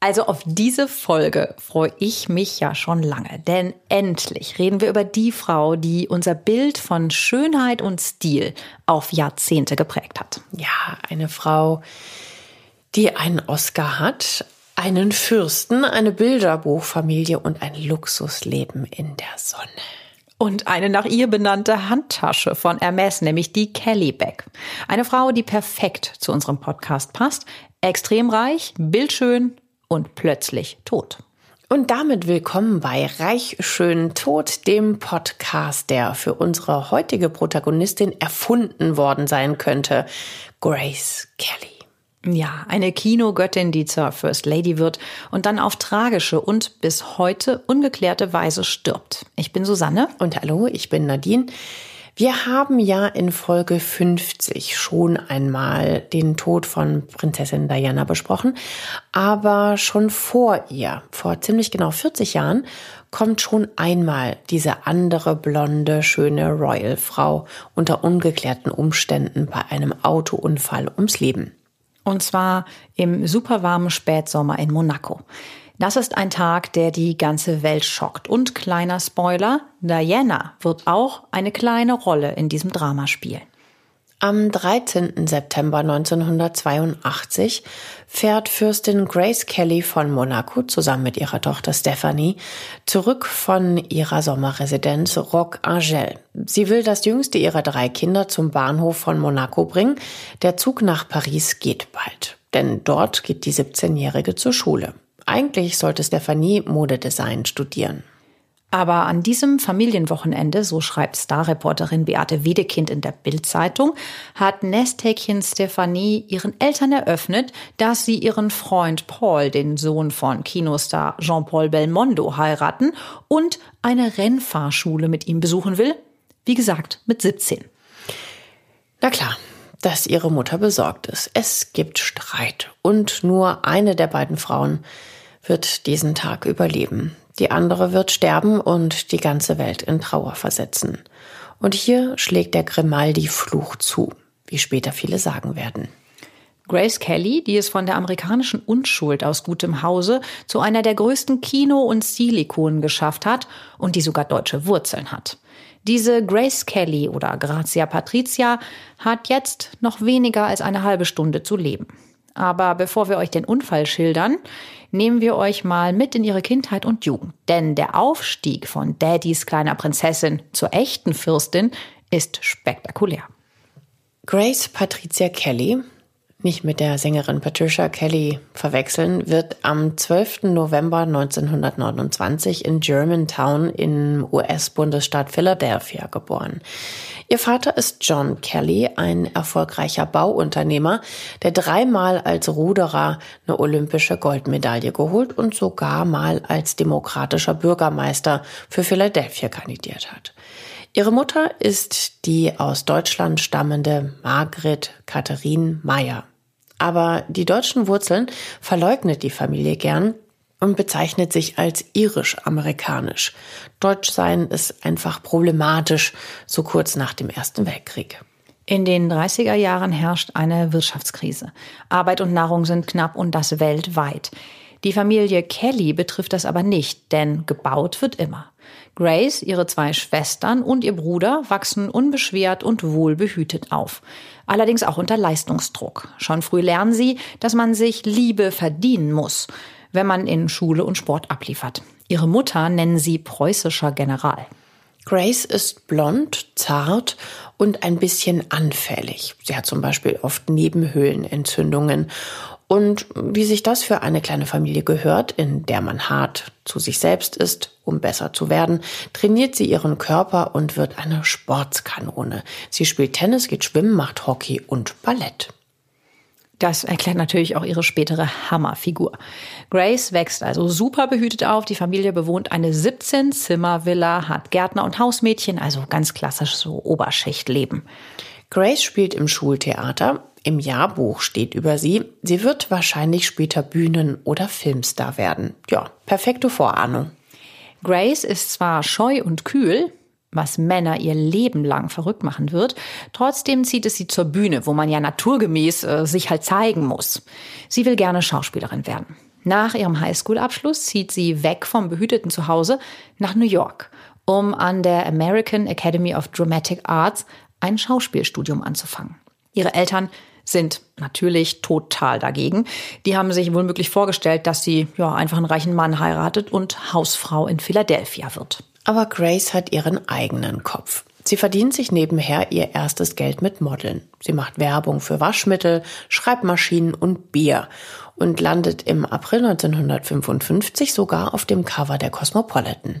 Also auf diese Folge freue ich mich ja schon lange, denn endlich reden wir über die Frau, die unser Bild von Schönheit und Stil auf Jahrzehnte geprägt hat. Ja, eine Frau, die einen Oscar hat, einen Fürsten, eine Bilderbuchfamilie und ein Luxusleben in der Sonne. Und eine nach ihr benannte Handtasche von Hermes, nämlich die Kelly Bag. Eine Frau, die perfekt zu unserem Podcast passt, extrem reich, bildschön und plötzlich tot. Und damit willkommen bei Reich schön tot, dem Podcast, der für unsere heutige Protagonistin erfunden worden sein könnte, Grace Kelly. Ja, eine Kinogöttin, die zur First Lady wird und dann auf tragische und bis heute ungeklärte Weise stirbt. Ich bin Susanne. Und hallo, ich bin Nadine. Wir haben ja in Folge 50 schon einmal den Tod von Prinzessin Diana besprochen, aber schon vor ihr, vor ziemlich genau 40 Jahren, kommt schon einmal diese andere blonde, schöne Royal-Frau unter ungeklärten Umständen bei einem Autounfall ums Leben. Und zwar im superwarmen Spätsommer in Monaco. Das ist ein Tag, der die ganze Welt schockt. Und kleiner Spoiler, Diana wird auch eine kleine Rolle in diesem Drama spielen. Am 13. September 1982 fährt Fürstin Grace Kelly von Monaco zusammen mit ihrer Tochter Stephanie zurück von ihrer Sommerresidenz Roc Angel. Sie will das jüngste ihrer drei Kinder zum Bahnhof von Monaco bringen. Der Zug nach Paris geht bald, denn dort geht die 17-Jährige zur Schule. Eigentlich sollte Stephanie Modedesign studieren. Aber an diesem Familienwochenende, so schreibt Starreporterin Beate Wedekind in der Bildzeitung, hat Nesthäkchen Stephanie ihren Eltern eröffnet, dass sie ihren Freund Paul, den Sohn von Kinostar Jean-Paul Belmondo, heiraten und eine Rennfahrschule mit ihm besuchen will. Wie gesagt, mit 17. Na klar, dass ihre Mutter besorgt ist. Es gibt Streit und nur eine der beiden Frauen wird diesen Tag überleben. Die andere wird sterben und die ganze Welt in Trauer versetzen. Und hier schlägt der Grimaldi-Fluch zu, wie später viele sagen werden. Grace Kelly, die es von der amerikanischen Unschuld aus gutem Hause zu einer der größten Kino- und Stilikonen geschafft hat und die sogar deutsche Wurzeln hat. Diese Grace Kelly oder Grazia Patricia hat jetzt noch weniger als eine halbe Stunde zu leben. Aber bevor wir euch den Unfall schildern, nehmen wir euch mal mit in ihre Kindheit und Jugend. Denn der Aufstieg von Daddys kleiner Prinzessin zur echten Fürstin ist spektakulär. Grace Patricia Kelly nicht mit der Sängerin Patricia Kelly verwechseln, wird am 12. November 1929 in Germantown im US-Bundesstaat Philadelphia geboren. Ihr Vater ist John Kelly, ein erfolgreicher Bauunternehmer, der dreimal als Ruderer eine olympische Goldmedaille geholt und sogar mal als demokratischer Bürgermeister für Philadelphia kandidiert hat. Ihre Mutter ist die aus Deutschland stammende Margret Katharine Meyer. Aber die deutschen Wurzeln verleugnet die Familie gern und bezeichnet sich als irisch-amerikanisch. Deutsch sein ist einfach problematisch, so kurz nach dem Ersten Weltkrieg. In den 30er Jahren herrscht eine Wirtschaftskrise. Arbeit und Nahrung sind knapp und das weltweit. Die Familie Kelly betrifft das aber nicht, denn gebaut wird immer. Grace, ihre zwei Schwestern und ihr Bruder wachsen unbeschwert und wohlbehütet auf. Allerdings auch unter Leistungsdruck. Schon früh lernen sie, dass man sich Liebe verdienen muss, wenn man in Schule und Sport abliefert. Ihre Mutter nennen sie preußischer General. Grace ist blond, zart und ein bisschen anfällig. Sie hat zum Beispiel oft Nebenhöhlenentzündungen Und wie sich das für eine kleine Familie gehört, in der man hart zu sich selbst ist, um besser zu werden, trainiert sie ihren Körper und wird eine Sportskanone. Sie spielt Tennis, geht schwimmen, macht Hockey und Ballett. Das erklärt natürlich auch ihre spätere Hammerfigur. Grace wächst also super behütet auf. Die Familie bewohnt eine 17-Zimmer-Villa, hat Gärtner und Hausmädchen, also ganz klassisch so Oberschichtleben. Grace spielt im Schultheater. Im Jahrbuch steht über sie, sie wird wahrscheinlich später Bühnen- oder Filmstar werden. Ja, perfekte Vorahnung. Grace ist zwar scheu und kühl, was Männer ihr Leben lang verrückt machen wird. Trotzdem zieht es sie zur Bühne, wo man ja naturgemäß äh, sich halt zeigen muss. Sie will gerne Schauspielerin werden. Nach ihrem Highschool-Abschluss zieht sie weg vom behüteten Zuhause nach New York, um an der American Academy of Dramatic Arts ein Schauspielstudium anzufangen. Ihre Eltern sind natürlich total dagegen. Die haben sich wohl vorgestellt, dass sie ja einfach einen reichen Mann heiratet und Hausfrau in Philadelphia wird. Aber Grace hat ihren eigenen Kopf. Sie verdient sich nebenher ihr erstes Geld mit Modeln. Sie macht Werbung für Waschmittel, Schreibmaschinen und Bier und landet im April 1955 sogar auf dem Cover der Cosmopolitan.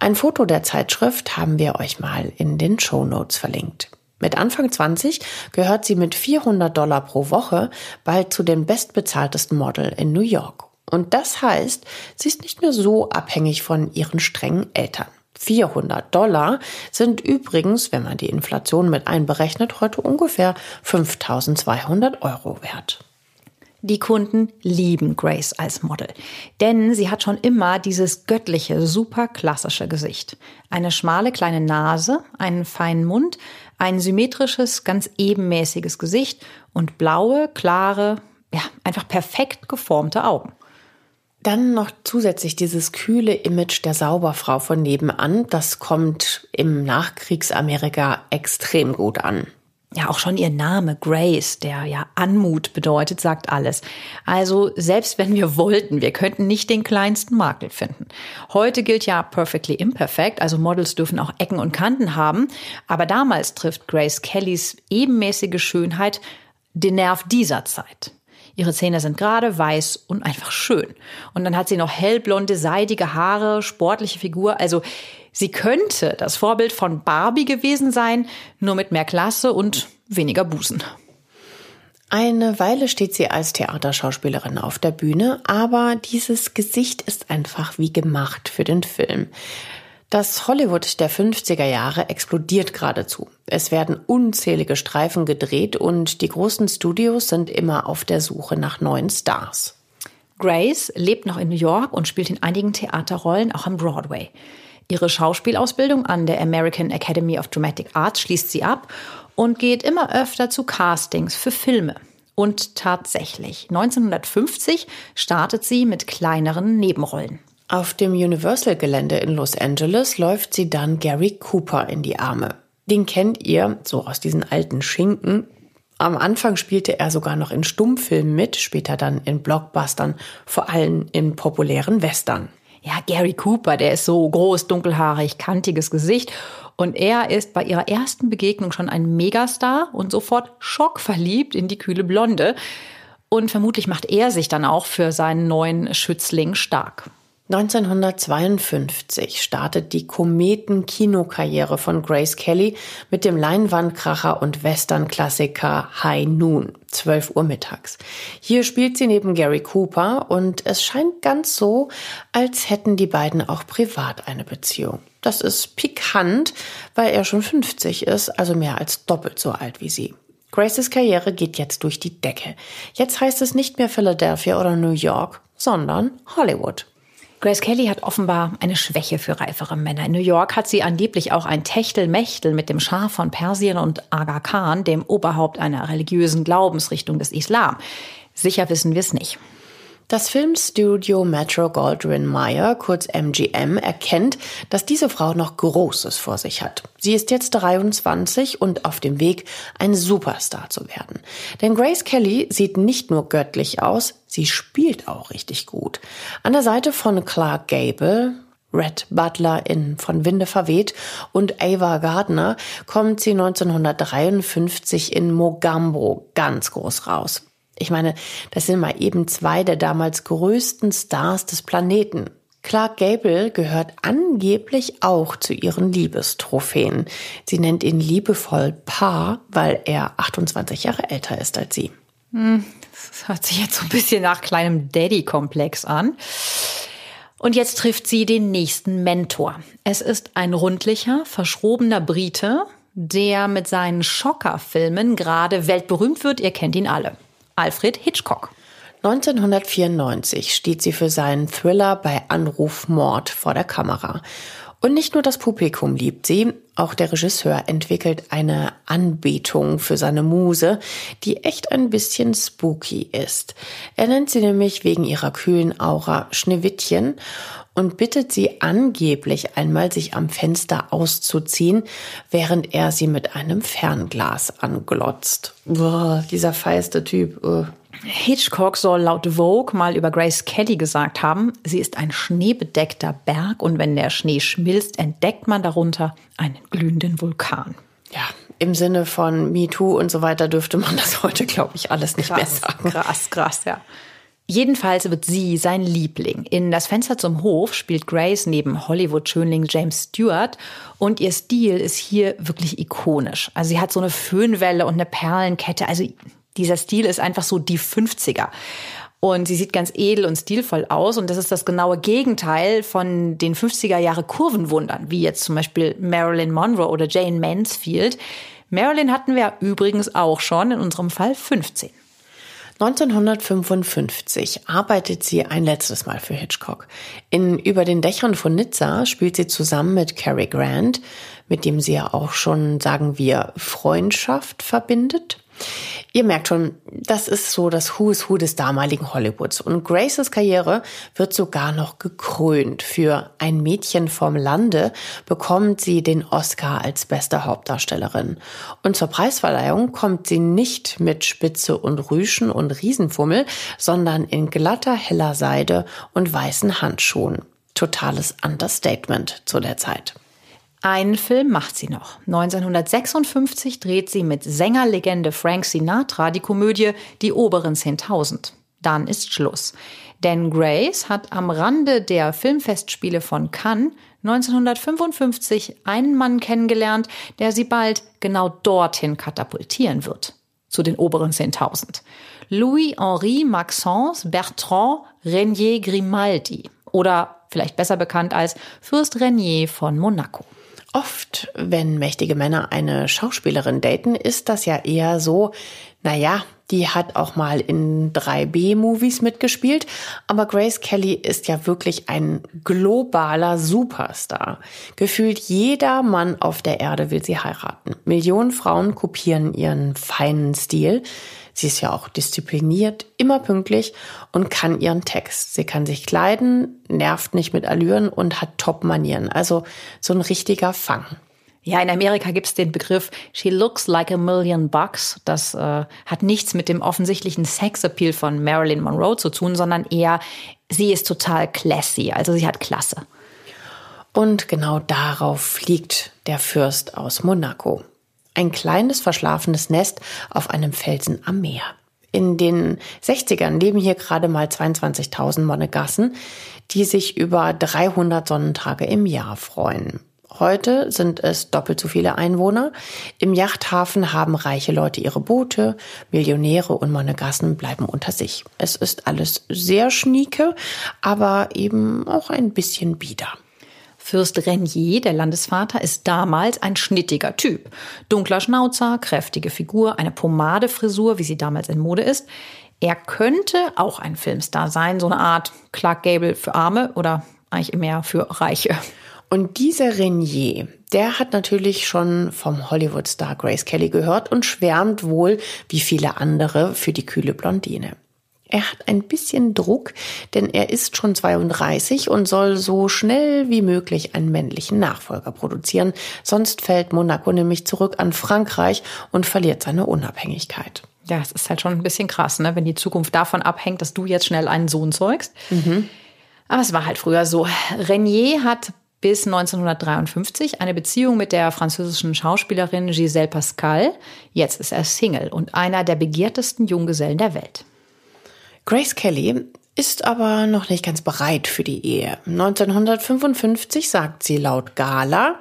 Ein Foto der Zeitschrift haben wir euch mal in den Show Notes verlinkt. Mit Anfang 20 gehört sie mit 400 Dollar pro Woche bald zu den bestbezahltesten Model in New York. Und das heißt, sie ist nicht mehr so abhängig von ihren strengen Eltern. 400 Dollar sind übrigens, wenn man die Inflation mit einberechnet, heute ungefähr 5200 Euro wert. Die Kunden lieben Grace als Model, denn sie hat schon immer dieses göttliche, super klassische Gesicht. Eine schmale kleine Nase, einen feinen Mund, ein symmetrisches, ganz ebenmäßiges Gesicht und blaue, klare, ja, einfach perfekt geformte Augen. Dann noch zusätzlich dieses kühle Image der Sauberfrau von nebenan. Das kommt im Nachkriegsamerika extrem gut an. Ja, auch schon ihr Name Grace, der ja Anmut bedeutet, sagt alles. Also selbst wenn wir wollten, wir könnten nicht den kleinsten Makel finden. Heute gilt ja perfectly imperfect, also Models dürfen auch Ecken und Kanten haben. Aber damals trifft Grace Kellys ebenmäßige Schönheit den Nerv dieser Zeit. Ihre Zähne sind gerade, weiß und einfach schön. Und dann hat sie noch hellblonde, seidige Haare, sportliche Figur. Also sie könnte das Vorbild von Barbie gewesen sein, nur mit mehr Klasse und weniger Busen. Eine Weile steht sie als Theaterschauspielerin auf der Bühne, aber dieses Gesicht ist einfach wie gemacht für den Film. Das Hollywood der 50er Jahre explodiert geradezu. Es werden unzählige Streifen gedreht und die großen Studios sind immer auf der Suche nach neuen Stars. Grace lebt noch in New York und spielt in einigen Theaterrollen auch am Broadway. Ihre Schauspielausbildung an der American Academy of Dramatic Arts schließt sie ab und geht immer öfter zu Castings für Filme. Und tatsächlich, 1950 startet sie mit kleineren Nebenrollen. Auf dem Universal-Gelände in Los Angeles läuft sie dann Gary Cooper in die Arme. Den kennt ihr, so aus diesen alten Schinken. Am Anfang spielte er sogar noch in Stummfilmen mit, später dann in Blockbustern, vor allem in populären Western. Ja, Gary Cooper, der ist so groß, dunkelhaarig, kantiges Gesicht. Und er ist bei ihrer ersten Begegnung schon ein Megastar und sofort schockverliebt in die kühle Blonde. Und vermutlich macht er sich dann auch für seinen neuen Schützling stark. 1952 startet die Kometen-Kinokarriere von Grace Kelly mit dem Leinwandkracher und Western-Klassiker High Noon, 12 Uhr mittags. Hier spielt sie neben Gary Cooper und es scheint ganz so, als hätten die beiden auch privat eine Beziehung. Das ist pikant, weil er schon 50 ist, also mehr als doppelt so alt wie sie. Graces Karriere geht jetzt durch die Decke. Jetzt heißt es nicht mehr Philadelphia oder New York, sondern Hollywood. Grace Kelly hat offenbar eine Schwäche für reifere Männer. In New York hat sie angeblich auch ein Techtelmechtel mit dem Schah von Persien und Aga Khan, dem Oberhaupt einer religiösen Glaubensrichtung des Islam. Sicher wissen wir es nicht. Das Filmstudio Metro Goldwyn Mayer, kurz MGM, erkennt, dass diese Frau noch Großes vor sich hat. Sie ist jetzt 23 und auf dem Weg, ein Superstar zu werden. Denn Grace Kelly sieht nicht nur göttlich aus, sie spielt auch richtig gut. An der Seite von Clark Gable, Red Butler in Von Winde verweht und Ava Gardner kommt sie 1953 in Mogambo ganz groß raus. Ich meine, das sind mal eben zwei der damals größten Stars des Planeten. Clark Gable gehört angeblich auch zu ihren Liebestrophäen. Sie nennt ihn liebevoll Pa, weil er 28 Jahre älter ist als sie. Hm, das hört sich jetzt so ein bisschen nach kleinem Daddy-Komplex an. Und jetzt trifft sie den nächsten Mentor. Es ist ein rundlicher, verschrobener Brite, der mit seinen Schocker-Filmen gerade weltberühmt wird. Ihr kennt ihn alle. Alfred Hitchcock. 1994 steht sie für seinen Thriller bei Anruf Mord vor der Kamera. Und nicht nur das Publikum liebt sie, auch der Regisseur entwickelt eine Anbetung für seine Muse, die echt ein bisschen spooky ist. Er nennt sie nämlich wegen ihrer kühlen Aura Schneewittchen und bittet sie angeblich einmal, sich am Fenster auszuziehen, während er sie mit einem Fernglas anglotzt. Boah, dieser feiste Typ. Uh. Hitchcock soll laut Vogue mal über Grace Kelly gesagt haben, sie ist ein schneebedeckter Berg und wenn der Schnee schmilzt, entdeckt man darunter einen glühenden Vulkan. Ja, im Sinne von MeToo und so weiter dürfte man das heute, glaube ich, alles nicht krass, mehr sagen. Krass, krass, ja. Jedenfalls wird sie sein Liebling. In Das Fenster zum Hof spielt Grace neben Hollywood-Schönling James Stewart und ihr Stil ist hier wirklich ikonisch. Also sie hat so eine Föhnwelle und eine Perlenkette. Also dieser Stil ist einfach so die 50er. Und sie sieht ganz edel und stilvoll aus. Und das ist das genaue Gegenteil von den 50er Jahre Kurvenwundern, wie jetzt zum Beispiel Marilyn Monroe oder Jane Mansfield. Marilyn hatten wir übrigens auch schon, in unserem Fall 15. 1955 arbeitet sie ein letztes Mal für Hitchcock. In Über den Dächern von Nizza spielt sie zusammen mit Cary Grant, mit dem sie ja auch schon, sagen wir, Freundschaft verbindet. Ihr merkt schon, das ist so das Who is Who des damaligen Hollywoods. Und Graces Karriere wird sogar noch gekrönt. Für ein Mädchen vom Lande bekommt sie den Oscar als beste Hauptdarstellerin. Und zur Preisverleihung kommt sie nicht mit Spitze und Rüschen und Riesenfummel, sondern in glatter heller Seide und weißen Handschuhen. Totales Understatement zu der Zeit. Einen Film macht sie noch. 1956 dreht sie mit Sängerlegende Frank Sinatra die Komödie Die oberen 10.000. Dann ist Schluss. Denn Grace hat am Rande der Filmfestspiele von Cannes 1955 einen Mann kennengelernt, der sie bald genau dorthin katapultieren wird. Zu den oberen 10.000. Louis-Henri Maxence Bertrand Renier Grimaldi. Oder vielleicht besser bekannt als Fürst Renier von Monaco. Oft, wenn mächtige Männer eine Schauspielerin daten, ist das ja eher so, naja, die hat auch mal in 3B-Movies mitgespielt, aber Grace Kelly ist ja wirklich ein globaler Superstar. Gefühlt jeder Mann auf der Erde will sie heiraten. Millionen Frauen kopieren ihren feinen Stil. Sie ist ja auch diszipliniert, immer pünktlich und kann ihren Text. Sie kann sich kleiden, nervt nicht mit Allüren und hat Top-Manieren. Also so ein richtiger Fang. Ja, in Amerika gibt's den Begriff She looks like a million bucks. Das äh, hat nichts mit dem offensichtlichen Sexappeal von Marilyn Monroe zu tun, sondern eher, sie ist total classy, also sie hat Klasse. Und genau darauf fliegt der Fürst aus Monaco. Ein kleines verschlafenes Nest auf einem Felsen am Meer. In den 60ern leben hier gerade mal 22.000 Monegassen, die sich über 300 Sonnentage im Jahr freuen. Heute sind es doppelt so viele Einwohner. Im Yachthafen haben reiche Leute ihre Boote, Millionäre und Monegassen bleiben unter sich. Es ist alles sehr schnieke, aber eben auch ein bisschen bieder. Fürst Renier, der Landesvater, ist damals ein schnittiger Typ. Dunkler Schnauzer, kräftige Figur, eine Pomadefrisur, wie sie damals in Mode ist. Er könnte auch ein Filmstar sein, so eine Art Clark Gable für Arme oder eigentlich mehr für Reiche. Und dieser Renier, der hat natürlich schon vom Hollywood-Star Grace Kelly gehört und schwärmt wohl, wie viele andere, für die kühle Blondine. Er hat ein bisschen Druck, denn er ist schon 32 und soll so schnell wie möglich einen männlichen Nachfolger produzieren. Sonst fällt Monaco nämlich zurück an Frankreich und verliert seine Unabhängigkeit. Ja, es ist halt schon ein bisschen krass, ne? wenn die Zukunft davon abhängt, dass du jetzt schnell einen Sohn zeugst. Mhm. Aber es war halt früher so. Renier hat bis 1953 eine Beziehung mit der französischen Schauspielerin Gisèle Pascal. Jetzt ist er Single und einer der begehrtesten Junggesellen der Welt. Grace Kelly ist aber noch nicht ganz bereit für die Ehe. 1955 sagt sie laut Gala,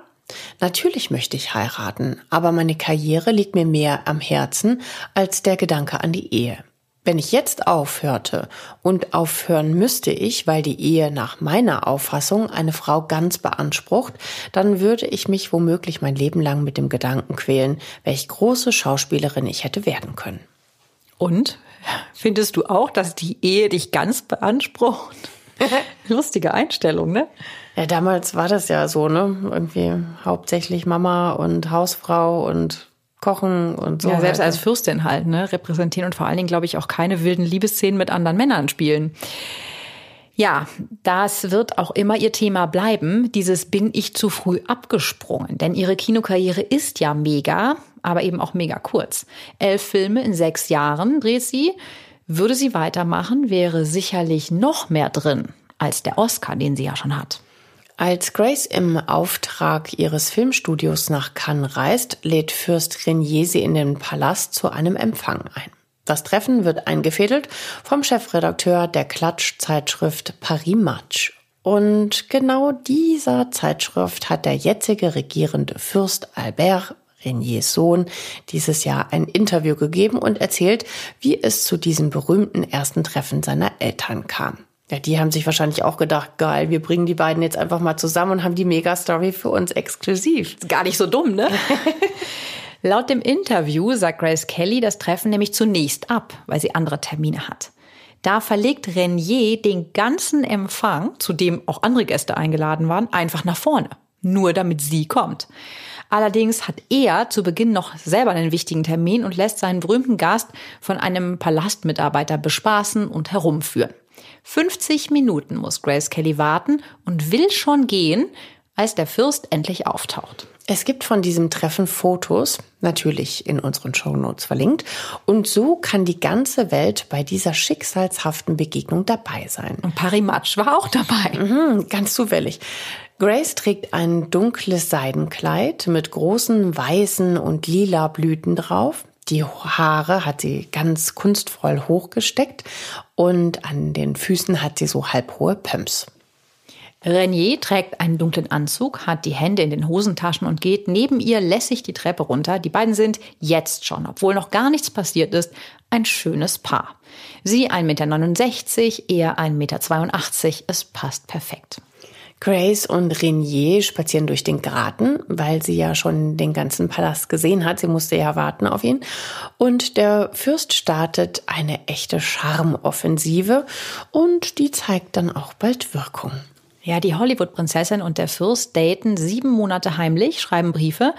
Natürlich möchte ich heiraten, aber meine Karriere liegt mir mehr am Herzen als der Gedanke an die Ehe. Wenn ich jetzt aufhörte und aufhören müsste ich, weil die Ehe nach meiner Auffassung eine Frau ganz beansprucht, dann würde ich mich womöglich mein Leben lang mit dem Gedanken quälen, welch große Schauspielerin ich hätte werden können. Und findest du auch, dass die Ehe dich ganz beansprucht? Lustige Einstellung, ne? Ja, damals war das ja so, ne? Irgendwie hauptsächlich Mama und Hausfrau und Kochen und so. Ja, selbst als Fürstin halt, ne? Repräsentieren und vor allen Dingen, glaube ich, auch keine wilden Liebesszenen mit anderen Männern spielen. Ja, das wird auch immer ihr Thema bleiben, dieses bin ich zu früh abgesprungen. Denn ihre Kinokarriere ist ja mega, aber eben auch mega kurz. Elf Filme in sechs Jahren dreht sie. Würde sie weitermachen, wäre sicherlich noch mehr drin als der Oscar, den sie ja schon hat. Als Grace im Auftrag ihres Filmstudios nach Cannes reist, lädt Fürst Renier sie in den Palast zu einem Empfang ein. Das Treffen wird eingefädelt vom Chefredakteur der Klatschzeitschrift Paris Match. Und genau dieser Zeitschrift hat der jetzige regierende Fürst Albert Reniers Sohn dieses Jahr ein Interview gegeben und erzählt, wie es zu diesem berühmten ersten Treffen seiner Eltern kam. Ja, die haben sich wahrscheinlich auch gedacht, geil, wir bringen die beiden jetzt einfach mal zusammen und haben die Mega-Story für uns exklusiv. Gar nicht so dumm, ne? Laut dem Interview sagt Grace Kelly das Treffen nämlich zunächst ab, weil sie andere Termine hat. Da verlegt Renier den ganzen Empfang, zu dem auch andere Gäste eingeladen waren, einfach nach vorne. Nur damit sie kommt. Allerdings hat er zu Beginn noch selber einen wichtigen Termin und lässt seinen berühmten Gast von einem Palastmitarbeiter bespaßen und herumführen. 50 Minuten muss Grace Kelly warten und will schon gehen, als der Fürst endlich auftaucht. Es gibt von diesem Treffen Fotos, natürlich in unseren Shownotes verlinkt. Und so kann die ganze Welt bei dieser schicksalshaften Begegnung dabei sein. Und Parimatsch war auch dabei. Mhm, ganz zufällig. Grace trägt ein dunkles Seidenkleid mit großen weißen und lila Blüten drauf. Die Haare hat sie ganz kunstvoll hochgesteckt und an den Füßen hat sie so halbhohe Pumps. Renier trägt einen dunklen Anzug, hat die Hände in den Hosentaschen und geht neben ihr lässig die Treppe runter. Die beiden sind jetzt schon, obwohl noch gar nichts passiert ist, ein schönes Paar. Sie 1,69 Meter, er 1,82 Meter. Es passt perfekt. Grace und Renier spazieren durch den Garten, weil sie ja schon den ganzen Palast gesehen hat. Sie musste ja warten auf ihn. Und der Fürst startet eine echte Charmoffensive und die zeigt dann auch bald Wirkung. Ja, die Hollywood-Prinzessin und der Fürst daten sieben Monate heimlich, schreiben Briefe.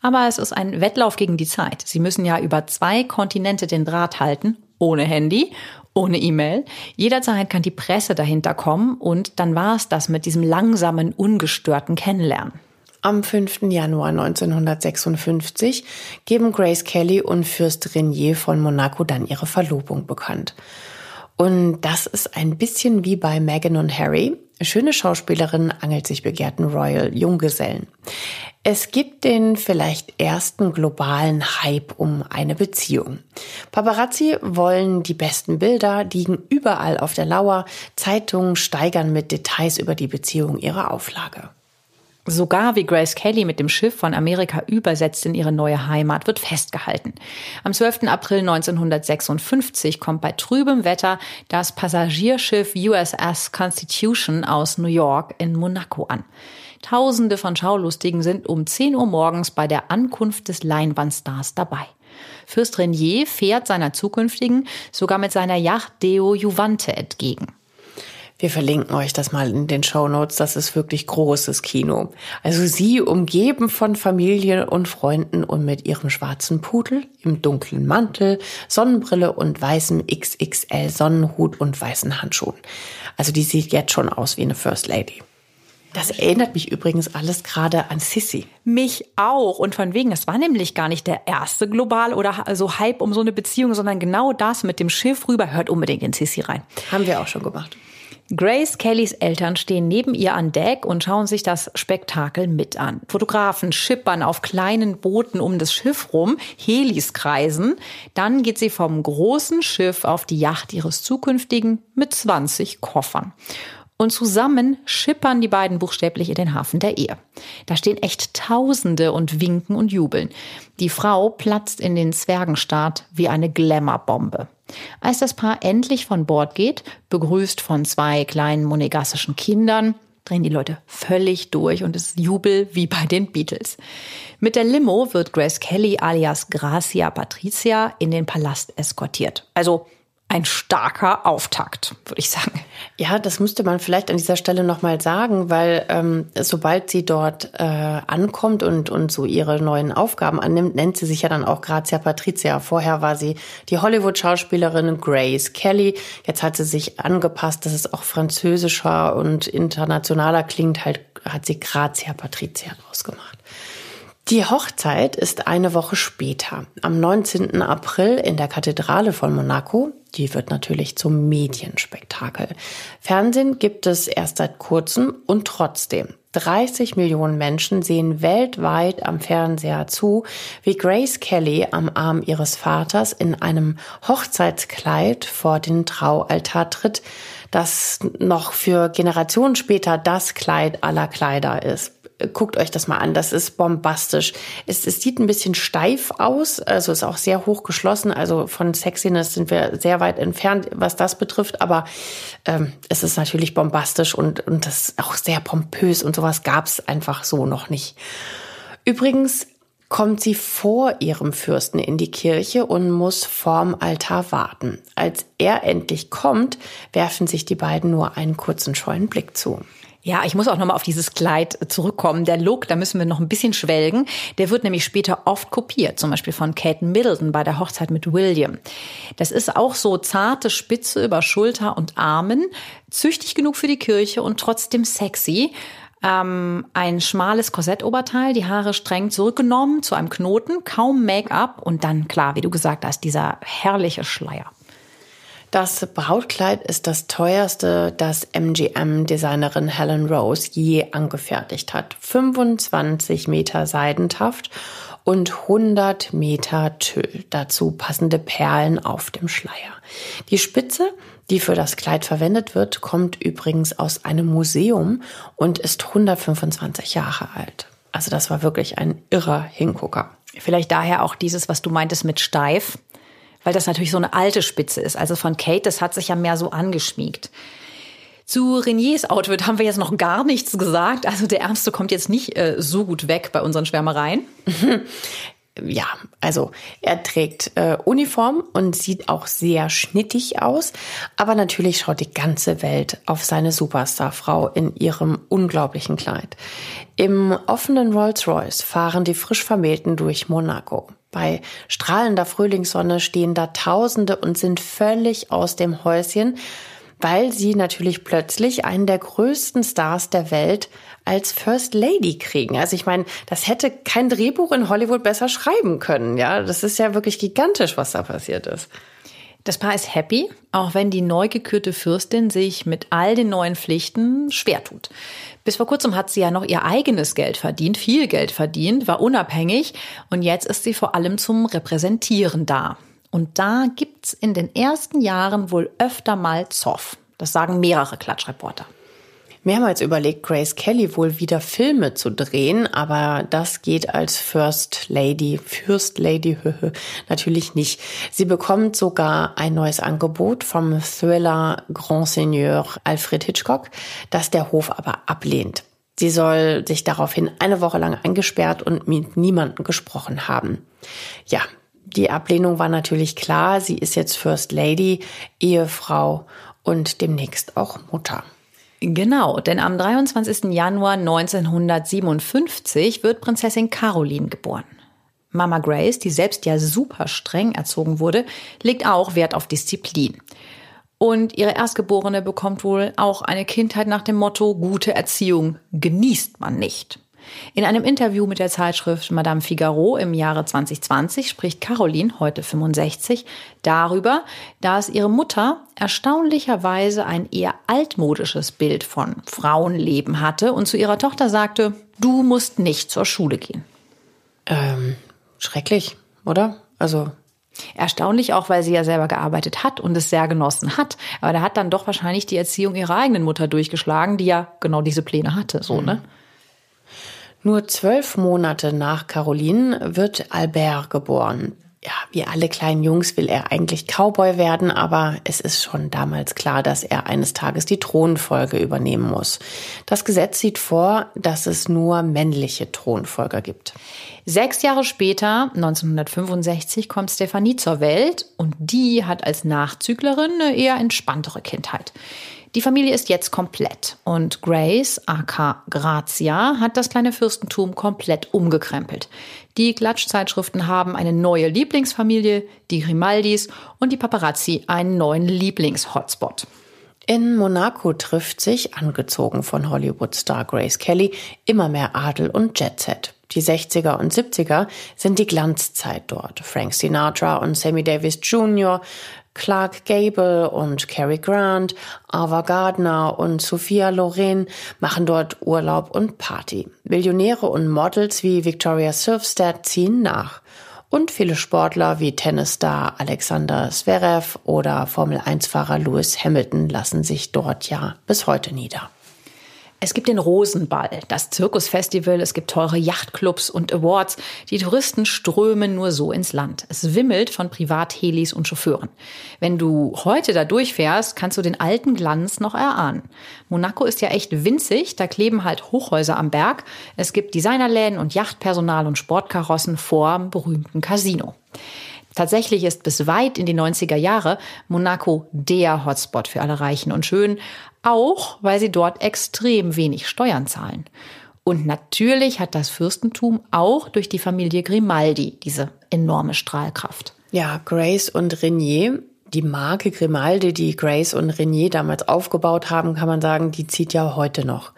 Aber es ist ein Wettlauf gegen die Zeit. Sie müssen ja über zwei Kontinente den Draht halten, ohne Handy ohne E-Mail. Jederzeit kann die Presse dahinter kommen und dann war es das mit diesem langsamen, ungestörten Kennenlernen. Am 5. Januar 1956 geben Grace Kelly und Fürst Renier von Monaco dann ihre Verlobung bekannt. Und das ist ein bisschen wie bei Meghan und Harry. Schöne Schauspielerin angelt sich begehrten Royal Junggesellen. Es gibt den vielleicht ersten globalen Hype um eine Beziehung. Paparazzi wollen die besten Bilder, liegen überall auf der Lauer, Zeitungen steigern mit Details über die Beziehung ihre Auflage. Sogar wie Grace Kelly mit dem Schiff von Amerika übersetzt in ihre neue Heimat wird festgehalten. Am 12. April 1956 kommt bei trübem Wetter das Passagierschiff USS Constitution aus New York in Monaco an. Tausende von Schaulustigen sind um 10 Uhr morgens bei der Ankunft des Leinwandstars dabei. Fürst Renier fährt seiner zukünftigen sogar mit seiner Yacht Deo Juvante entgegen. Wir verlinken euch das mal in den Show Notes. Das ist wirklich großes Kino. Also sie umgeben von Familie und Freunden und mit ihrem schwarzen Pudel im dunklen Mantel, Sonnenbrille und weißem XXL Sonnenhut und weißen Handschuhen. Also die sieht jetzt schon aus wie eine First Lady. Das erinnert mich übrigens alles gerade an Sissy. Mich auch. Und von wegen, das war nämlich gar nicht der erste global oder so Hype um so eine Beziehung, sondern genau das mit dem Schiff rüber. Hört unbedingt in Sissy rein. Haben wir auch schon gemacht. Grace Kellys Eltern stehen neben ihr an Deck und schauen sich das Spektakel mit an. Fotografen schippern auf kleinen Booten um das Schiff rum, Helis kreisen. Dann geht sie vom großen Schiff auf die Yacht ihres zukünftigen mit 20 Koffern. Und zusammen schippern die beiden buchstäblich in den Hafen der Ehe. Da stehen echt Tausende und winken und jubeln. Die Frau platzt in den Zwergenstaat wie eine Glamourbombe. Als das Paar endlich von Bord geht, begrüßt von zwei kleinen monegassischen Kindern, drehen die Leute völlig durch und es Jubel wie bei den Beatles. Mit der Limo wird Grace Kelly alias Gracia Patricia in den Palast eskortiert. Also ein starker Auftakt, würde ich sagen. Ja, das müsste man vielleicht an dieser Stelle nochmal sagen, weil ähm, sobald sie dort äh, ankommt und, und so ihre neuen Aufgaben annimmt, nennt sie sich ja dann auch Grazia Patricia. Vorher war sie die Hollywood-Schauspielerin Grace Kelly. Jetzt hat sie sich angepasst, dass es auch französischer und internationaler klingt, halt hat sie Grazia Patricia draus gemacht. Die Hochzeit ist eine Woche später, am 19. April in der Kathedrale von Monaco. Die wird natürlich zum Medienspektakel. Fernsehen gibt es erst seit kurzem und trotzdem. 30 Millionen Menschen sehen weltweit am Fernseher zu, wie Grace Kelly am Arm ihres Vaters in einem Hochzeitskleid vor den Traualtar tritt, das noch für Generationen später das Kleid aller Kleider ist guckt euch das mal an. Das ist bombastisch. Es, es sieht ein bisschen steif aus, also ist auch sehr hoch geschlossen. Also von Sexiness sind wir sehr weit entfernt, was das betrifft. Aber ähm, es ist natürlich bombastisch und, und das ist auch sehr pompös und sowas gab es einfach so noch nicht. Übrigens kommt sie vor ihrem Fürsten in die Kirche und muss vorm Altar warten. Als er endlich kommt, werfen sich die beiden nur einen kurzen scheuen Blick zu. Ja, ich muss auch nochmal auf dieses Kleid zurückkommen. Der Look, da müssen wir noch ein bisschen schwelgen. Der wird nämlich später oft kopiert, zum Beispiel von Kate Middleton bei der Hochzeit mit William. Das ist auch so zarte Spitze über Schulter und Armen, züchtig genug für die Kirche und trotzdem sexy. Ähm, ein schmales Korsettoberteil, die Haare streng zurückgenommen zu einem Knoten, kaum Make-up und dann, klar, wie du gesagt hast, dieser herrliche Schleier. Das Brautkleid ist das teuerste, das MGM-Designerin Helen Rose je angefertigt hat. 25 Meter Seidentaft und 100 Meter Tüll. Dazu passende Perlen auf dem Schleier. Die Spitze, die für das Kleid verwendet wird, kommt übrigens aus einem Museum und ist 125 Jahre alt. Also das war wirklich ein irrer Hingucker. Vielleicht daher auch dieses, was du meintest mit steif weil das natürlich so eine alte Spitze ist. Also von Kate, das hat sich ja mehr so angeschmiegt. Zu Reniers Outfit haben wir jetzt noch gar nichts gesagt. Also der Ärmste kommt jetzt nicht äh, so gut weg bei unseren Schwärmereien. ja, also er trägt äh, Uniform und sieht auch sehr schnittig aus. Aber natürlich schaut die ganze Welt auf seine Superstarfrau in ihrem unglaublichen Kleid. Im offenen Rolls-Royce fahren die frisch Vermählten durch Monaco. Bei strahlender Frühlingssonne stehen da Tausende und sind völlig aus dem Häuschen, weil sie natürlich plötzlich einen der größten Stars der Welt als First Lady kriegen. Also ich meine, das hätte kein Drehbuch in Hollywood besser schreiben können. Ja, das ist ja wirklich gigantisch, was da passiert ist. Das Paar ist happy, auch wenn die neu gekürte Fürstin sich mit all den neuen Pflichten schwer tut. Bis vor kurzem hat sie ja noch ihr eigenes Geld verdient, viel Geld verdient, war unabhängig und jetzt ist sie vor allem zum Repräsentieren da. Und da gibt's in den ersten Jahren wohl öfter mal Zoff. Das sagen mehrere Klatschreporter mehrmals überlegt, Grace Kelly wohl wieder Filme zu drehen, aber das geht als First Lady, First Lady natürlich nicht. Sie bekommt sogar ein neues Angebot vom Thriller Grand Seigneur Alfred Hitchcock, das der Hof aber ablehnt. Sie soll sich daraufhin eine Woche lang eingesperrt und mit niemandem gesprochen haben. Ja, die Ablehnung war natürlich klar. Sie ist jetzt First Lady, Ehefrau und demnächst auch Mutter. Genau, denn am 23. Januar 1957 wird Prinzessin Caroline geboren. Mama Grace, die selbst ja super streng erzogen wurde, legt auch Wert auf Disziplin. Und ihre Erstgeborene bekommt wohl auch eine Kindheit nach dem Motto, gute Erziehung genießt man nicht. In einem Interview mit der Zeitschrift Madame Figaro im Jahre 2020 spricht Caroline, heute 65, darüber, dass ihre Mutter erstaunlicherweise ein eher altmodisches Bild von Frauenleben hatte und zu ihrer Tochter sagte, du musst nicht zur Schule gehen. Ähm, schrecklich, oder? Also Erstaunlich auch, weil sie ja selber gearbeitet hat und es sehr genossen hat. Aber da hat dann doch wahrscheinlich die Erziehung ihrer eigenen Mutter durchgeschlagen, die ja genau diese Pläne hatte, so, ne? Nur zwölf Monate nach Caroline wird Albert geboren ja, wie alle kleinen Jungs will er eigentlich Cowboy werden, aber es ist schon damals klar, dass er eines Tages die Thronfolge übernehmen muss. Das Gesetz sieht vor, dass es nur männliche Thronfolger gibt. Sechs Jahre später, 1965, kommt Stephanie zur Welt und die hat als Nachzüglerin eine eher entspanntere Kindheit. Die Familie ist jetzt komplett und Grace, aka Grazia, hat das kleine Fürstentum komplett umgekrempelt. Die Klatschzeitschriften haben eine neue Lieblingsfamilie, die Grimaldis, und die Paparazzi einen neuen Lieblingshotspot. In Monaco trifft sich, angezogen von Hollywood-Star Grace Kelly, immer mehr Adel und Jetset. Die 60er und 70er sind die Glanzzeit dort. Frank Sinatra und Sammy Davis Jr., Clark Gable und Cary Grant, Ava Gardner und Sophia Loren machen dort Urlaub und Party. Millionäre und Models wie Victoria Silvstedt ziehen nach. Und viele Sportler wie Tennisstar Alexander Zverev oder Formel-1-Fahrer Lewis Hamilton lassen sich dort ja bis heute nieder. Es gibt den Rosenball, das Zirkusfestival, es gibt teure Yachtclubs und Awards. Die Touristen strömen nur so ins Land. Es wimmelt von Privathelis und Chauffeuren. Wenn du heute da durchfährst, kannst du den alten Glanz noch erahnen. Monaco ist ja echt winzig, da kleben halt Hochhäuser am Berg. Es gibt Designerläden und Yachtpersonal und Sportkarossen vor dem berühmten Casino. Tatsächlich ist bis weit in die 90er Jahre Monaco der Hotspot für alle Reichen und Schönen, auch weil sie dort extrem wenig Steuern zahlen. Und natürlich hat das Fürstentum auch durch die Familie Grimaldi diese enorme Strahlkraft. Ja, Grace und Renier die Marke Grimaldi, die Grace und Renier damals aufgebaut haben, kann man sagen, die zieht ja heute noch.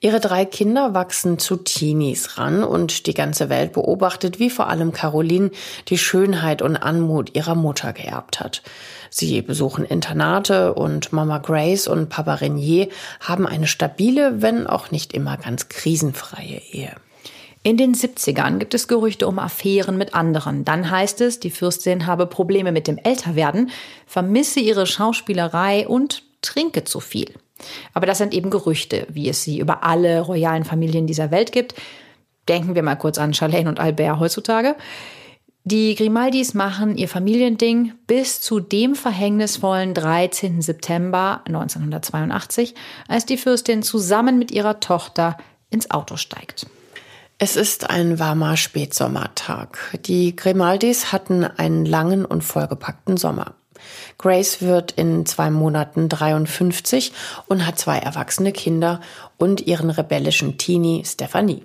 Ihre drei Kinder wachsen zu Teenies ran und die ganze Welt beobachtet, wie vor allem Caroline die Schönheit und Anmut ihrer Mutter geerbt hat. Sie besuchen Internate und Mama Grace und Papa Renier haben eine stabile, wenn auch nicht immer ganz krisenfreie Ehe. In den 70ern gibt es Gerüchte um Affären mit anderen. Dann heißt es, die Fürstin habe Probleme mit dem Älterwerden, vermisse ihre Schauspielerei und trinke zu viel. Aber das sind eben Gerüchte, wie es sie über alle royalen Familien dieser Welt gibt. Denken wir mal kurz an Charlene und Albert heutzutage. Die Grimaldis machen ihr Familiending bis zu dem verhängnisvollen 13. September 1982, als die Fürstin zusammen mit ihrer Tochter ins Auto steigt. Es ist ein warmer Spätsommertag. Die Grimaldis hatten einen langen und vollgepackten Sommer. Grace wird in zwei Monaten 53 und hat zwei erwachsene Kinder und ihren rebellischen Teenie Stephanie.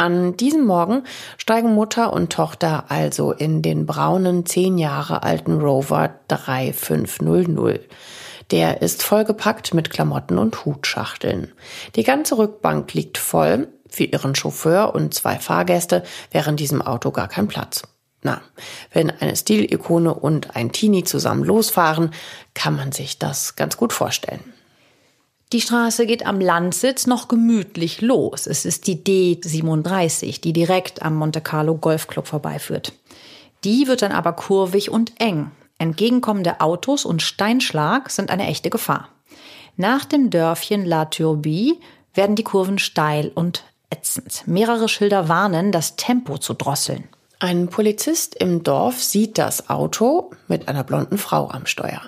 An diesem Morgen steigen Mutter und Tochter also in den braunen zehn Jahre alten Rover 3500. Der ist vollgepackt mit Klamotten und Hutschachteln. Die ganze Rückbank liegt voll für ihren Chauffeur und zwei Fahrgäste wäre in diesem Auto gar kein Platz. Na, wenn eine Stilikone und ein Teenie zusammen losfahren, kann man sich das ganz gut vorstellen. Die Straße geht am Landsitz noch gemütlich los. Es ist die D37, die direkt am Monte Carlo Golfclub vorbeiführt. Die wird dann aber kurvig und eng. Entgegenkommende Autos und Steinschlag sind eine echte Gefahr. Nach dem Dörfchen La Turbie werden die Kurven steil und ätzend. Mehrere Schilder warnen, das Tempo zu drosseln. Ein Polizist im Dorf sieht das Auto mit einer blonden Frau am Steuer.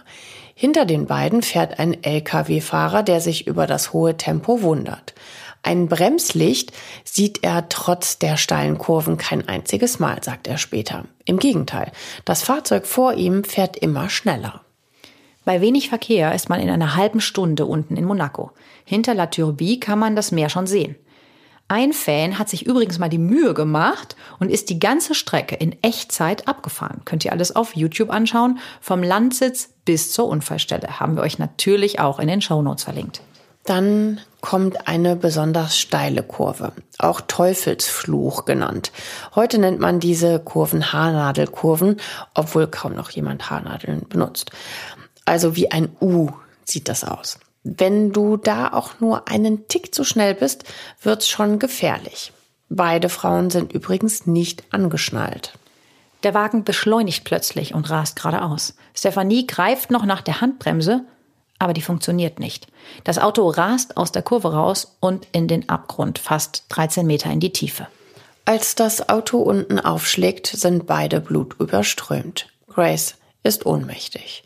Hinter den beiden fährt ein Lkw-Fahrer, der sich über das hohe Tempo wundert. Ein Bremslicht sieht er trotz der steilen Kurven kein einziges Mal, sagt er später. Im Gegenteil, das Fahrzeug vor ihm fährt immer schneller. Bei wenig Verkehr ist man in einer halben Stunde unten in Monaco. Hinter La Turbie kann man das Meer schon sehen. Ein Fan hat sich übrigens mal die Mühe gemacht und ist die ganze Strecke in Echtzeit abgefahren. Könnt ihr alles auf YouTube anschauen. Vom Landsitz bis zur Unfallstelle haben wir euch natürlich auch in den Shownotes verlinkt. Dann kommt eine besonders steile Kurve, auch Teufelsfluch genannt. Heute nennt man diese Kurven Haarnadelkurven, obwohl kaum noch jemand Haarnadeln benutzt. Also wie ein U sieht das aus. Wenn du da auch nur einen Tick zu schnell bist, wird's schon gefährlich. Beide Frauen sind übrigens nicht angeschnallt. Der Wagen beschleunigt plötzlich und rast geradeaus. Stephanie greift noch nach der Handbremse, aber die funktioniert nicht. Das Auto rast aus der Kurve raus und in den Abgrund, fast 13 Meter in die Tiefe. Als das Auto unten aufschlägt, sind beide blutüberströmt. Grace ist ohnmächtig.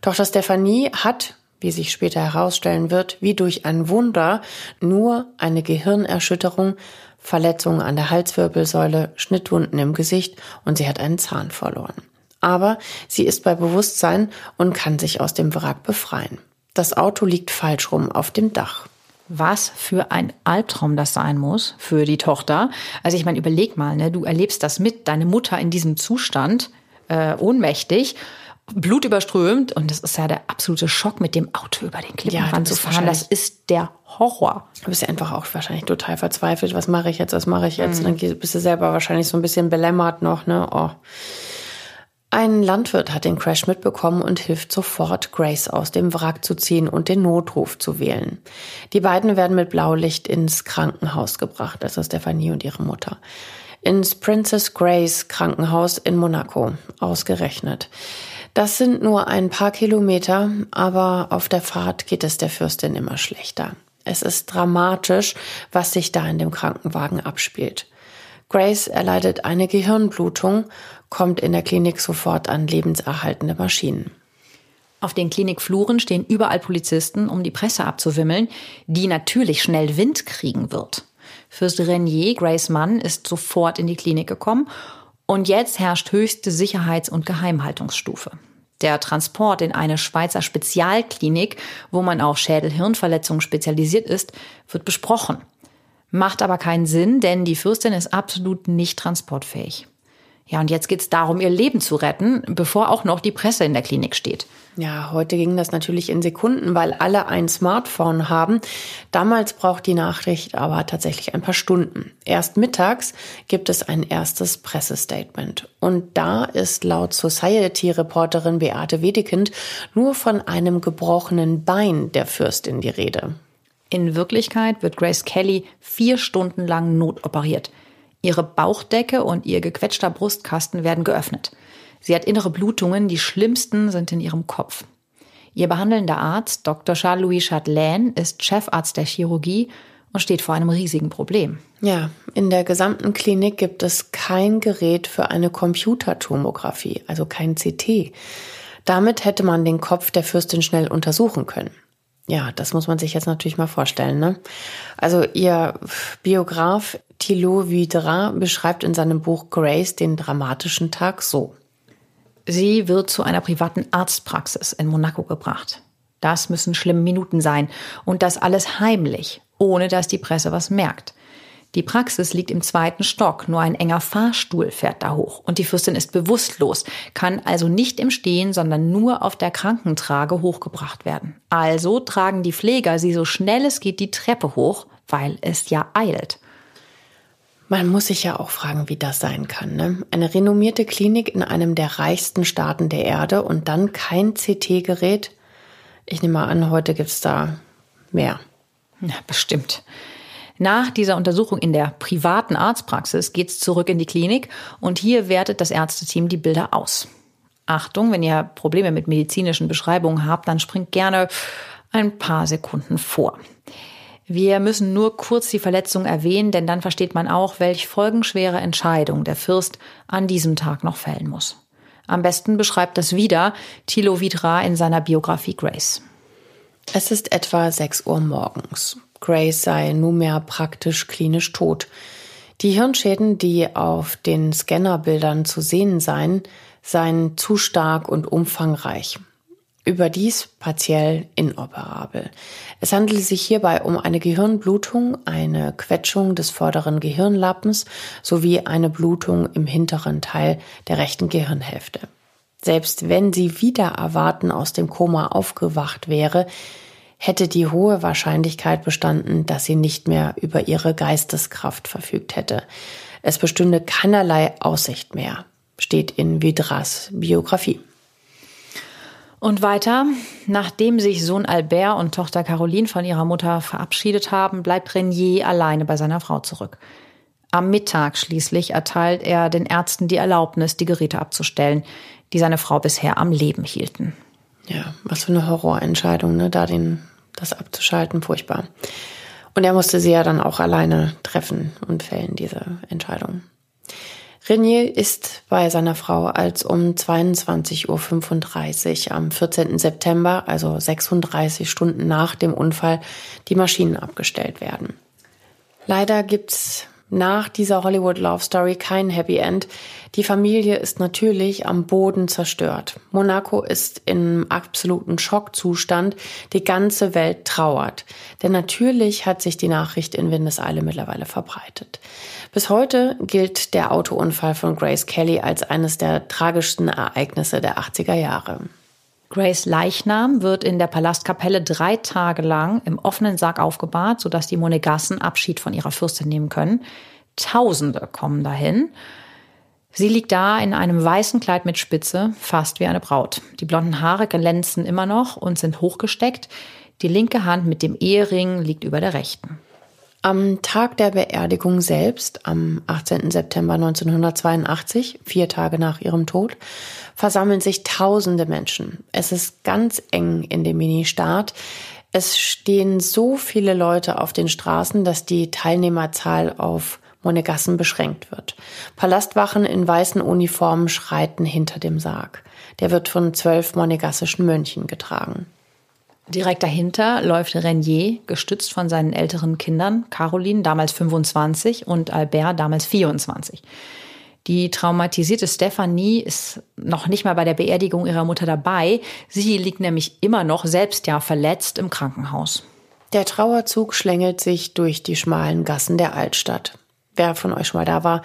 Tochter Stephanie hat, wie sich später herausstellen wird, wie durch ein Wunder nur eine Gehirnerschütterung, Verletzungen an der Halswirbelsäule, Schnittwunden im Gesicht und sie hat einen Zahn verloren. Aber sie ist bei Bewusstsein und kann sich aus dem Wrack befreien. Das Auto liegt falsch rum auf dem Dach. Was für ein Albtraum das sein muss für die Tochter. Also ich meine, überleg mal, ne, du erlebst das mit, deine Mutter in diesem Zustand, äh, ohnmächtig blutüberströmt und das ist ja der absolute Schock, mit dem Auto über den Klippen ja, zu fahren. Das ist der Horror. Du bist ja einfach auch wahrscheinlich total verzweifelt. Was mache ich jetzt? Was mache ich jetzt? Mhm. Dann bist du selber wahrscheinlich so ein bisschen belämmert noch, ne? Oh. Ein Landwirt hat den Crash mitbekommen und hilft sofort, Grace aus dem Wrack zu ziehen und den Notruf zu wählen. Die beiden werden mit Blaulicht ins Krankenhaus gebracht, also Stephanie und ihre Mutter. Ins Princess Grace Krankenhaus in Monaco, ausgerechnet. Das sind nur ein paar Kilometer, aber auf der Fahrt geht es der Fürstin immer schlechter. Es ist dramatisch, was sich da in dem Krankenwagen abspielt. Grace erleidet eine Gehirnblutung, kommt in der Klinik sofort an lebenserhaltende Maschinen. Auf den Klinikfluren stehen überall Polizisten, um die Presse abzuwimmeln, die natürlich schnell Wind kriegen wird. Fürst Renier, Grace Mann, ist sofort in die Klinik gekommen und jetzt herrscht höchste Sicherheits- und Geheimhaltungsstufe. Der Transport in eine Schweizer Spezialklinik, wo man auf Schädel-Hirnverletzungen spezialisiert ist, wird besprochen. Macht aber keinen Sinn, denn die Fürstin ist absolut nicht transportfähig. Ja, und jetzt geht es darum, ihr Leben zu retten, bevor auch noch die Presse in der Klinik steht. Ja, heute ging das natürlich in Sekunden, weil alle ein Smartphone haben. Damals braucht die Nachricht aber tatsächlich ein paar Stunden. Erst mittags gibt es ein erstes Pressestatement. Und da ist laut Society-Reporterin Beate Wedekind nur von einem gebrochenen Bein der Fürstin die Rede. In Wirklichkeit wird Grace Kelly vier Stunden lang notoperiert. Ihre Bauchdecke und ihr gequetschter Brustkasten werden geöffnet. Sie hat innere Blutungen, die schlimmsten sind in ihrem Kopf. Ihr behandelnder Arzt, Dr. Charles-Louis Chatelain, ist Chefarzt der Chirurgie und steht vor einem riesigen Problem. Ja, in der gesamten Klinik gibt es kein Gerät für eine Computertomographie, also kein CT. Damit hätte man den Kopf der Fürstin schnell untersuchen können. Ja, das muss man sich jetzt natürlich mal vorstellen. Ne? Also ihr Biograf Thilo Vidra beschreibt in seinem Buch Grace den dramatischen Tag so. Sie wird zu einer privaten Arztpraxis in Monaco gebracht. Das müssen schlimme Minuten sein. Und das alles heimlich, ohne dass die Presse was merkt. Die Praxis liegt im zweiten Stock, nur ein enger Fahrstuhl fährt da hoch und die Fürstin ist bewusstlos, kann also nicht im Stehen, sondern nur auf der Krankentrage hochgebracht werden. Also tragen die Pfleger sie so schnell es geht die Treppe hoch, weil es ja eilt. Man muss sich ja auch fragen, wie das sein kann. Ne? Eine renommierte Klinik in einem der reichsten Staaten der Erde und dann kein CT-Gerät. Ich nehme mal an, heute gibt es da mehr. Ja, bestimmt. Nach dieser Untersuchung in der privaten Arztpraxis geht es zurück in die Klinik und hier wertet das Ärzteteam die Bilder aus. Achtung, wenn ihr Probleme mit medizinischen Beschreibungen habt, dann springt gerne ein paar Sekunden vor. Wir müssen nur kurz die Verletzung erwähnen, denn dann versteht man auch, welch folgenschwere Entscheidung der Fürst an diesem Tag noch fällen muss. Am besten beschreibt das wieder Thilo Vidra in seiner Biografie Grace. Es ist etwa 6 Uhr morgens. Grace sei nunmehr praktisch klinisch tot. Die Hirnschäden, die auf den Scannerbildern zu sehen seien, seien zu stark und umfangreich. Überdies partiell inoperabel. Es handelt sich hierbei um eine Gehirnblutung, eine Quetschung des vorderen Gehirnlappens sowie eine Blutung im hinteren Teil der rechten Gehirnhälfte. Selbst wenn sie wieder erwarten aus dem Koma aufgewacht wäre, hätte die hohe Wahrscheinlichkeit bestanden, dass sie nicht mehr über ihre Geisteskraft verfügt hätte. Es bestünde keinerlei Aussicht mehr, steht in Vidras Biografie. Und weiter, nachdem sich Sohn Albert und Tochter Caroline von ihrer Mutter verabschiedet haben, bleibt Renier alleine bei seiner Frau zurück. Am Mittag schließlich erteilt er den Ärzten die Erlaubnis, die Geräte abzustellen, die seine Frau bisher am Leben hielten. Ja, was für eine Horrorentscheidung, ne? da den, das abzuschalten, furchtbar. Und er musste sie ja dann auch alleine treffen und fällen, diese Entscheidung. Renier ist bei seiner Frau, als um 22.35 Uhr am 14. September, also 36 Stunden nach dem Unfall, die Maschinen abgestellt werden. Leider gibt's nach dieser Hollywood Love Story kein Happy End. Die Familie ist natürlich am Boden zerstört. Monaco ist im absoluten Schockzustand. Die ganze Welt trauert. Denn natürlich hat sich die Nachricht in Windeseile mittlerweile verbreitet. Bis heute gilt der Autounfall von Grace Kelly als eines der tragischsten Ereignisse der 80er Jahre. Grace Leichnam wird in der Palastkapelle drei Tage lang im offenen Sarg aufgebahrt, sodass die Monegassen Abschied von ihrer Fürstin nehmen können. Tausende kommen dahin. Sie liegt da in einem weißen Kleid mit Spitze, fast wie eine Braut. Die blonden Haare glänzen immer noch und sind hochgesteckt. Die linke Hand mit dem Ehering liegt über der rechten. Am Tag der Beerdigung selbst, am 18. September 1982, vier Tage nach ihrem Tod, versammeln sich tausende Menschen. Es ist ganz eng in dem Ministaat. Es stehen so viele Leute auf den Straßen, dass die Teilnehmerzahl auf Monegassen beschränkt wird. Palastwachen in weißen Uniformen schreiten hinter dem Sarg. Der wird von zwölf monegassischen Mönchen getragen. Direkt dahinter läuft Renier, gestützt von seinen älteren Kindern, Caroline, damals 25, und Albert, damals 24. Die traumatisierte Stephanie ist noch nicht mal bei der Beerdigung ihrer Mutter dabei. Sie liegt nämlich immer noch, selbst ja verletzt, im Krankenhaus. Der Trauerzug schlängelt sich durch die schmalen Gassen der Altstadt. Wer von euch schon mal da war,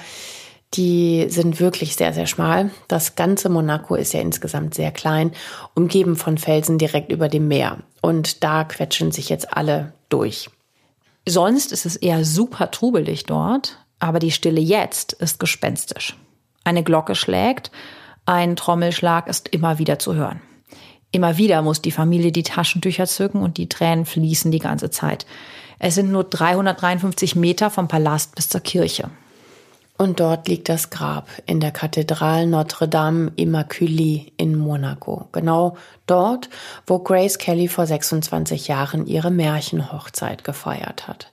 die sind wirklich sehr, sehr schmal. Das ganze Monaco ist ja insgesamt sehr klein, umgeben von Felsen direkt über dem Meer. Und da quetschen sich jetzt alle durch. Sonst ist es eher super trubelig dort, aber die Stille jetzt ist gespenstisch. Eine Glocke schlägt, ein Trommelschlag ist immer wieder zu hören. Immer wieder muss die Familie die Taschentücher zücken und die Tränen fließen die ganze Zeit. Es sind nur 353 Meter vom Palast bis zur Kirche. Und dort liegt das Grab in der Kathedrale Notre-Dame Immaculée in Monaco. Genau dort, wo Grace Kelly vor 26 Jahren ihre Märchenhochzeit gefeiert hat.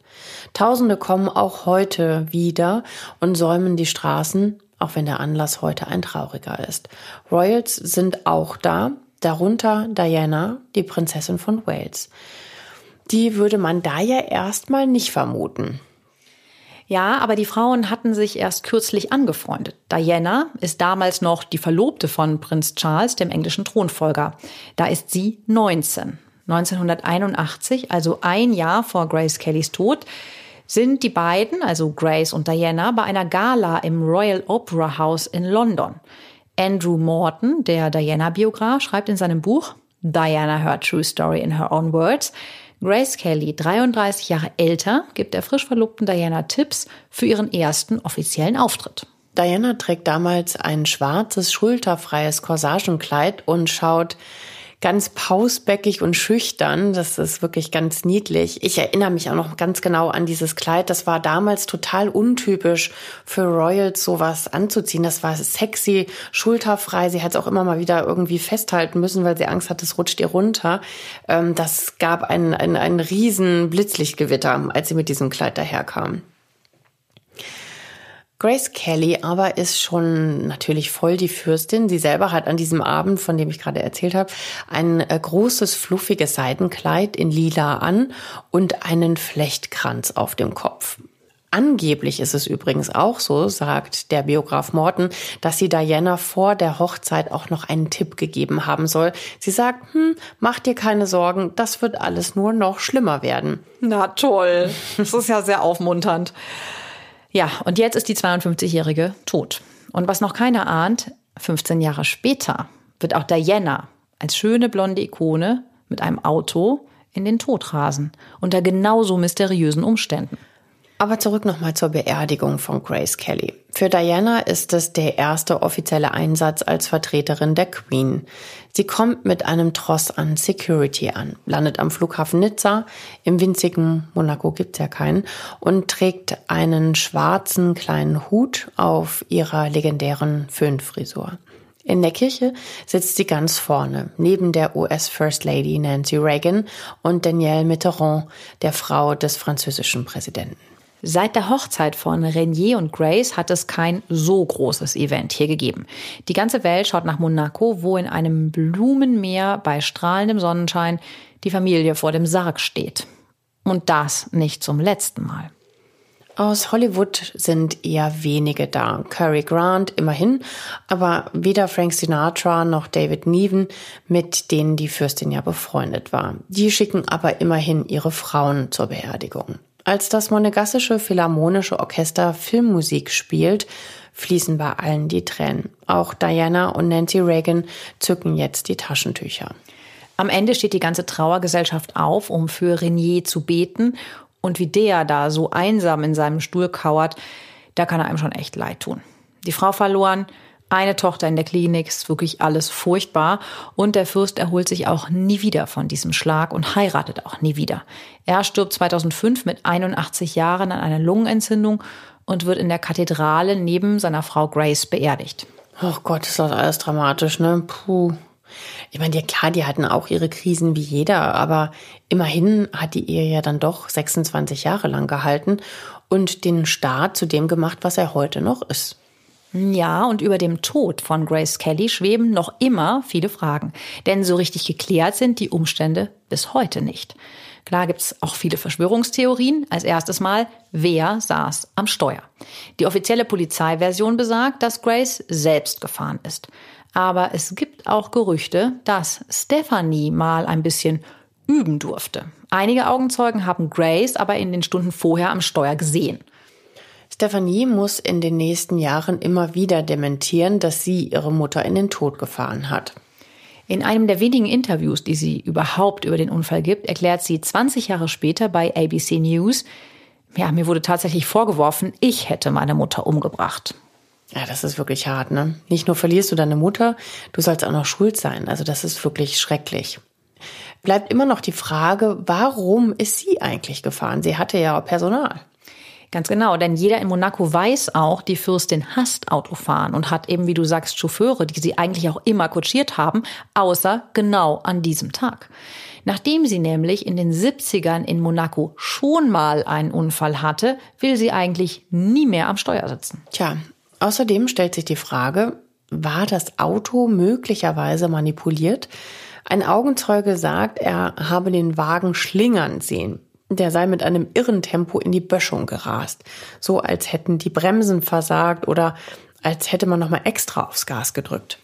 Tausende kommen auch heute wieder und säumen die Straßen, auch wenn der Anlass heute ein trauriger ist. Royals sind auch da, darunter Diana, die Prinzessin von Wales. Die würde man da ja erstmal nicht vermuten. Ja, aber die Frauen hatten sich erst kürzlich angefreundet. Diana ist damals noch die Verlobte von Prinz Charles, dem englischen Thronfolger. Da ist sie 19. 1981, also ein Jahr vor Grace Kellys Tod, sind die beiden, also Grace und Diana, bei einer Gala im Royal Opera House in London. Andrew Morton, der Diana-Biograf, schreibt in seinem Buch Diana Her True Story in Her Own Words, Grace Kelly, 33 Jahre älter, gibt der frisch verlobten Diana Tipps für ihren ersten offiziellen Auftritt. Diana trägt damals ein schwarzes, schulterfreies Corsagenkleid und schaut ganz pausbäckig und schüchtern. Das ist wirklich ganz niedlich. Ich erinnere mich auch noch ganz genau an dieses Kleid. Das war damals total untypisch für Royals, sowas anzuziehen. Das war sexy, schulterfrei. Sie hat es auch immer mal wieder irgendwie festhalten müssen, weil sie Angst hat, es rutscht ihr runter. Ähm, das gab einen, einen, einen riesen Blitzlichtgewitter, als sie mit diesem Kleid daherkam. Grace Kelly aber ist schon natürlich voll die Fürstin. Sie selber hat an diesem Abend, von dem ich gerade erzählt habe, ein äh, großes, fluffiges Seidenkleid in lila an und einen Flechtkranz auf dem Kopf. Angeblich ist es übrigens auch so, sagt der Biograf Morton, dass sie Diana vor der Hochzeit auch noch einen Tipp gegeben haben soll. Sie sagt, hm, mach dir keine Sorgen, das wird alles nur noch schlimmer werden. Na toll, das ist ja sehr aufmunternd. Ja, und jetzt ist die 52-Jährige tot. Und was noch keiner ahnt, 15 Jahre später wird auch Diana als schöne blonde Ikone mit einem Auto in den Tod rasen, unter genauso mysteriösen Umständen. Aber zurück nochmal zur Beerdigung von Grace Kelly. Für Diana ist es der erste offizielle Einsatz als Vertreterin der Queen. Sie kommt mit einem Tross an Security an, landet am Flughafen Nizza, im winzigen Monaco gibt's ja keinen, und trägt einen schwarzen kleinen Hut auf ihrer legendären Föhnfrisur. In der Kirche sitzt sie ganz vorne, neben der US First Lady Nancy Reagan und Danielle Mitterrand, der Frau des französischen Präsidenten. Seit der Hochzeit von Renier und Grace hat es kein so großes Event hier gegeben. Die ganze Welt schaut nach Monaco, wo in einem Blumenmeer bei strahlendem Sonnenschein die Familie vor dem Sarg steht. Und das nicht zum letzten Mal. Aus Hollywood sind eher wenige da. Cary Grant immerhin, aber weder Frank Sinatra noch David Neven, mit denen die Fürstin ja befreundet war. Die schicken aber immerhin ihre Frauen zur Beerdigung. Als das Monegassische Philharmonische Orchester Filmmusik spielt, fließen bei allen die Tränen. Auch Diana und Nancy Reagan zücken jetzt die Taschentücher. Am Ende steht die ganze Trauergesellschaft auf, um für Renier zu beten. Und wie der da so einsam in seinem Stuhl kauert, da kann er einem schon echt leid tun. Die Frau verloren, eine Tochter in der Klinik, ist wirklich alles furchtbar. Und der Fürst erholt sich auch nie wieder von diesem Schlag und heiratet auch nie wieder. Er stirbt 2005 mit 81 Jahren an einer Lungenentzündung und wird in der Kathedrale neben seiner Frau Grace beerdigt. Oh Gott, ist das alles dramatisch, ne? Puh. Ich meine, ja klar, die hatten auch ihre Krisen wie jeder, aber immerhin hat die Ehe ja dann doch 26 Jahre lang gehalten und den Staat zu dem gemacht, was er heute noch ist. Ja, und über dem Tod von Grace Kelly schweben noch immer viele Fragen. Denn so richtig geklärt sind die Umstände bis heute nicht. Klar gibt's auch viele Verschwörungstheorien. Als erstes Mal, wer saß am Steuer? Die offizielle Polizeiversion besagt, dass Grace selbst gefahren ist. Aber es gibt auch Gerüchte, dass Stephanie mal ein bisschen üben durfte. Einige Augenzeugen haben Grace aber in den Stunden vorher am Steuer gesehen. Stephanie muss in den nächsten Jahren immer wieder dementieren, dass sie ihre Mutter in den Tod gefahren hat. In einem der wenigen Interviews, die sie überhaupt über den Unfall gibt, erklärt sie 20 Jahre später bei ABC News, ja, mir wurde tatsächlich vorgeworfen, ich hätte meine Mutter umgebracht. Ja, das ist wirklich hart, ne? Nicht nur verlierst du deine Mutter, du sollst auch noch schuld sein. Also das ist wirklich schrecklich. Bleibt immer noch die Frage, warum ist sie eigentlich gefahren? Sie hatte ja Personal. Ganz genau, denn jeder in Monaco weiß auch, die Fürstin hasst Autofahren und hat eben, wie du sagst, Chauffeure, die sie eigentlich auch immer kutschiert haben, außer genau an diesem Tag. Nachdem sie nämlich in den 70ern in Monaco schon mal einen Unfall hatte, will sie eigentlich nie mehr am Steuer sitzen. Tja, außerdem stellt sich die Frage, war das Auto möglicherweise manipuliert? Ein Augenzeuge sagt, er habe den Wagen schlingern sehen. Der sei mit einem irren Tempo in die Böschung gerast, so als hätten die Bremsen versagt oder als hätte man nochmal extra aufs Gas gedrückt.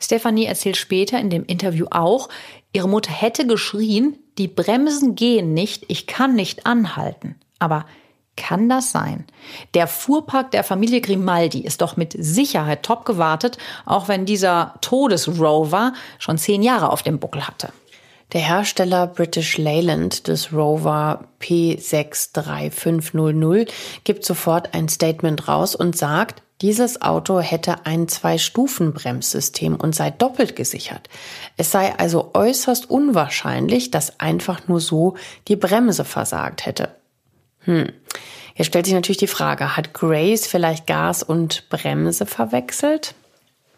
Stephanie erzählt später in dem Interview auch, ihre Mutter hätte geschrien, die Bremsen gehen nicht, ich kann nicht anhalten. Aber kann das sein? Der Fuhrpark der Familie Grimaldi ist doch mit Sicherheit top gewartet, auch wenn dieser Todesrover schon zehn Jahre auf dem Buckel hatte. Der Hersteller British Leyland des Rover P63500 gibt sofort ein Statement raus und sagt, dieses Auto hätte ein Zwei-Stufen-Bremssystem und sei doppelt gesichert. Es sei also äußerst unwahrscheinlich, dass einfach nur so die Bremse versagt hätte. Hm. Jetzt stellt sich natürlich die Frage, hat Grace vielleicht Gas und Bremse verwechselt?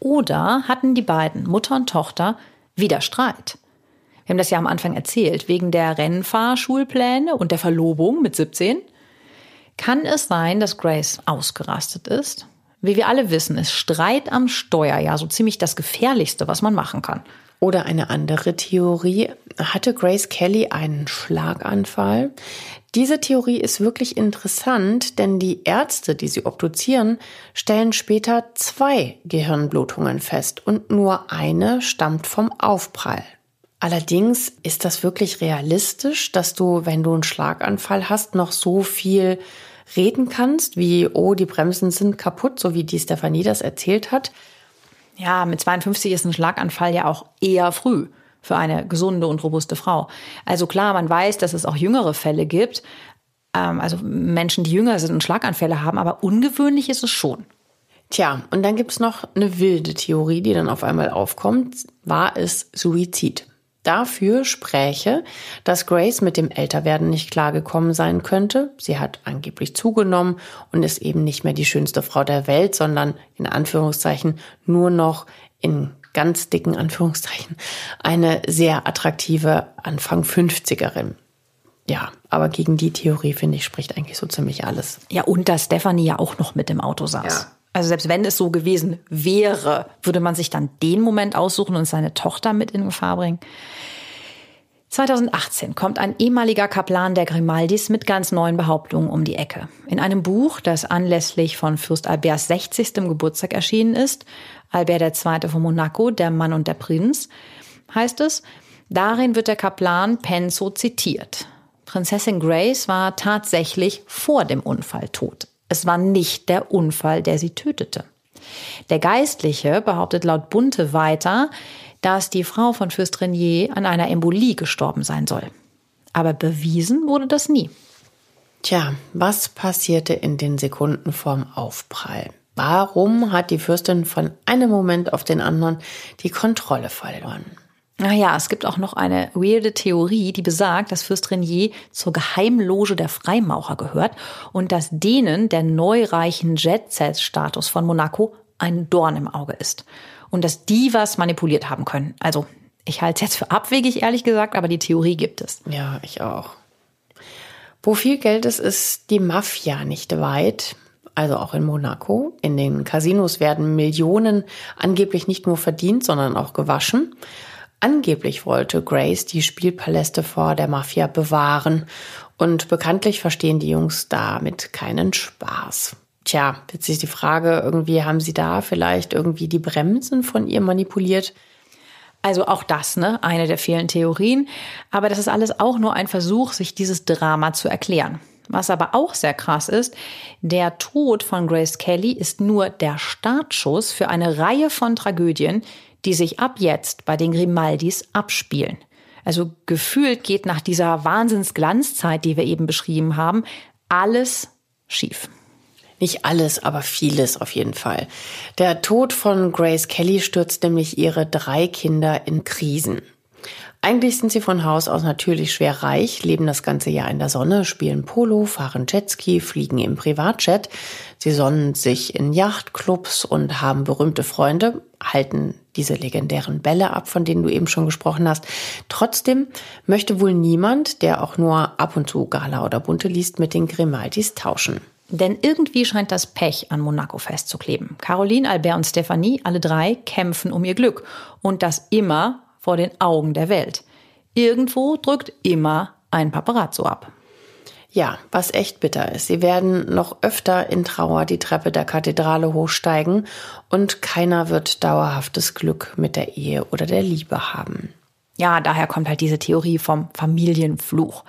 Oder hatten die beiden, Mutter und Tochter, wieder Streit? Wir haben das ja am Anfang erzählt, wegen der Rennfahrschulpläne und der Verlobung mit 17. Kann es sein, dass Grace ausgerastet ist? Wie wir alle wissen, ist Streit am Steuer ja so ziemlich das Gefährlichste, was man machen kann. Oder eine andere Theorie. Hatte Grace Kelly einen Schlaganfall? Diese Theorie ist wirklich interessant, denn die Ärzte, die sie obduzieren, stellen später zwei Gehirnblutungen fest und nur eine stammt vom Aufprall. Allerdings ist das wirklich realistisch, dass du, wenn du einen Schlaganfall hast, noch so viel reden kannst, wie, oh, die Bremsen sind kaputt, so wie die Stefanie das erzählt hat. Ja, mit 52 ist ein Schlaganfall ja auch eher früh. für eine gesunde und robuste Frau. Also klar, man weiß, dass es auch jüngere Fälle gibt, ähm, also Menschen, die jünger sind und Schlaganfälle haben, aber ungewöhnlich ist es schon. Tja, und dann gibt's noch eine wilde Theorie, die dann auf einmal aufkommt. War es Suizid? Dafür spräche, dass Grace mit dem Älterwerden nicht klargekommen sein könnte. Sie hat angeblich zugenommen und ist eben nicht mehr die schönste Frau der Welt, sondern in Anführungszeichen nur noch in ganz dicken Anführungszeichen eine sehr attraktive Anfang 50erin. Ja, aber gegen die Theorie, finde ich, spricht eigentlich so ziemlich alles. Ja, und dass Stephanie ja auch noch mit im Auto saß. Ja. Also selbst wenn es so gewesen wäre, würde man sich dann den Moment aussuchen und seine Tochter mit in Gefahr bringen. 2018 kommt ein ehemaliger Kaplan der Grimaldis mit ganz neuen Behauptungen um die Ecke. In einem Buch, das anlässlich von Fürst Alberts 60. Geburtstag erschienen ist, Albert II. von Monaco, der Mann und der Prinz, heißt es, darin wird der Kaplan Penzo zitiert. Prinzessin Grace war tatsächlich vor dem Unfall tot. Es war nicht der Unfall, der sie tötete. Der Geistliche behauptet laut Bunte weiter, dass die Frau von Fürst Renier an einer Embolie gestorben sein soll. Aber bewiesen wurde das nie. Tja, was passierte in den Sekunden vorm Aufprall? Warum hat die Fürstin von einem Moment auf den anderen die Kontrolle verloren? Naja, es gibt auch noch eine weirde Theorie, die besagt, dass Fürst Renier zur Geheimloge der Freimaurer gehört und dass denen der neureichen Jet-Set-Status von Monaco ein Dorn im Auge ist. Und dass die was manipuliert haben können. Also, ich halte es jetzt für abwegig, ehrlich gesagt, aber die Theorie gibt es. Ja, ich auch. Wo viel Geld ist, ist die Mafia nicht weit. Also auch in Monaco. In den Casinos werden Millionen angeblich nicht nur verdient, sondern auch gewaschen. Angeblich wollte Grace die Spielpaläste vor der Mafia bewahren und bekanntlich verstehen die Jungs damit keinen Spaß. Tja, jetzt ist die Frage, irgendwie haben sie da vielleicht irgendwie die Bremsen von ihr manipuliert? Also auch das, ne? Eine der vielen Theorien. Aber das ist alles auch nur ein Versuch, sich dieses Drama zu erklären. Was aber auch sehr krass ist, der Tod von Grace Kelly ist nur der Startschuss für eine Reihe von Tragödien, die sich ab jetzt bei den Grimaldis abspielen. Also gefühlt geht nach dieser Wahnsinnsglanzzeit, die wir eben beschrieben haben, alles schief. Nicht alles, aber vieles auf jeden Fall. Der Tod von Grace Kelly stürzt nämlich ihre drei Kinder in Krisen. Eigentlich sind sie von Haus aus natürlich schwer reich, leben das ganze Jahr in der Sonne, spielen Polo, fahren Jetski, fliegen im Privatjet. Sie sonnen sich in Yachtclubs und haben berühmte Freunde, halten diese legendären Bälle ab, von denen du eben schon gesprochen hast. Trotzdem möchte wohl niemand, der auch nur ab und zu Gala oder Bunte liest, mit den Grimaldis tauschen. Denn irgendwie scheint das Pech an Monaco festzukleben. Caroline, Albert und Stephanie, alle drei kämpfen um ihr Glück. Und das immer vor den Augen der Welt. Irgendwo drückt immer ein Paparazzo ab. Ja, was echt bitter ist. Sie werden noch öfter in Trauer die Treppe der Kathedrale hochsteigen und keiner wird dauerhaftes Glück mit der Ehe oder der Liebe haben. Ja, daher kommt halt diese Theorie vom Familienfluch.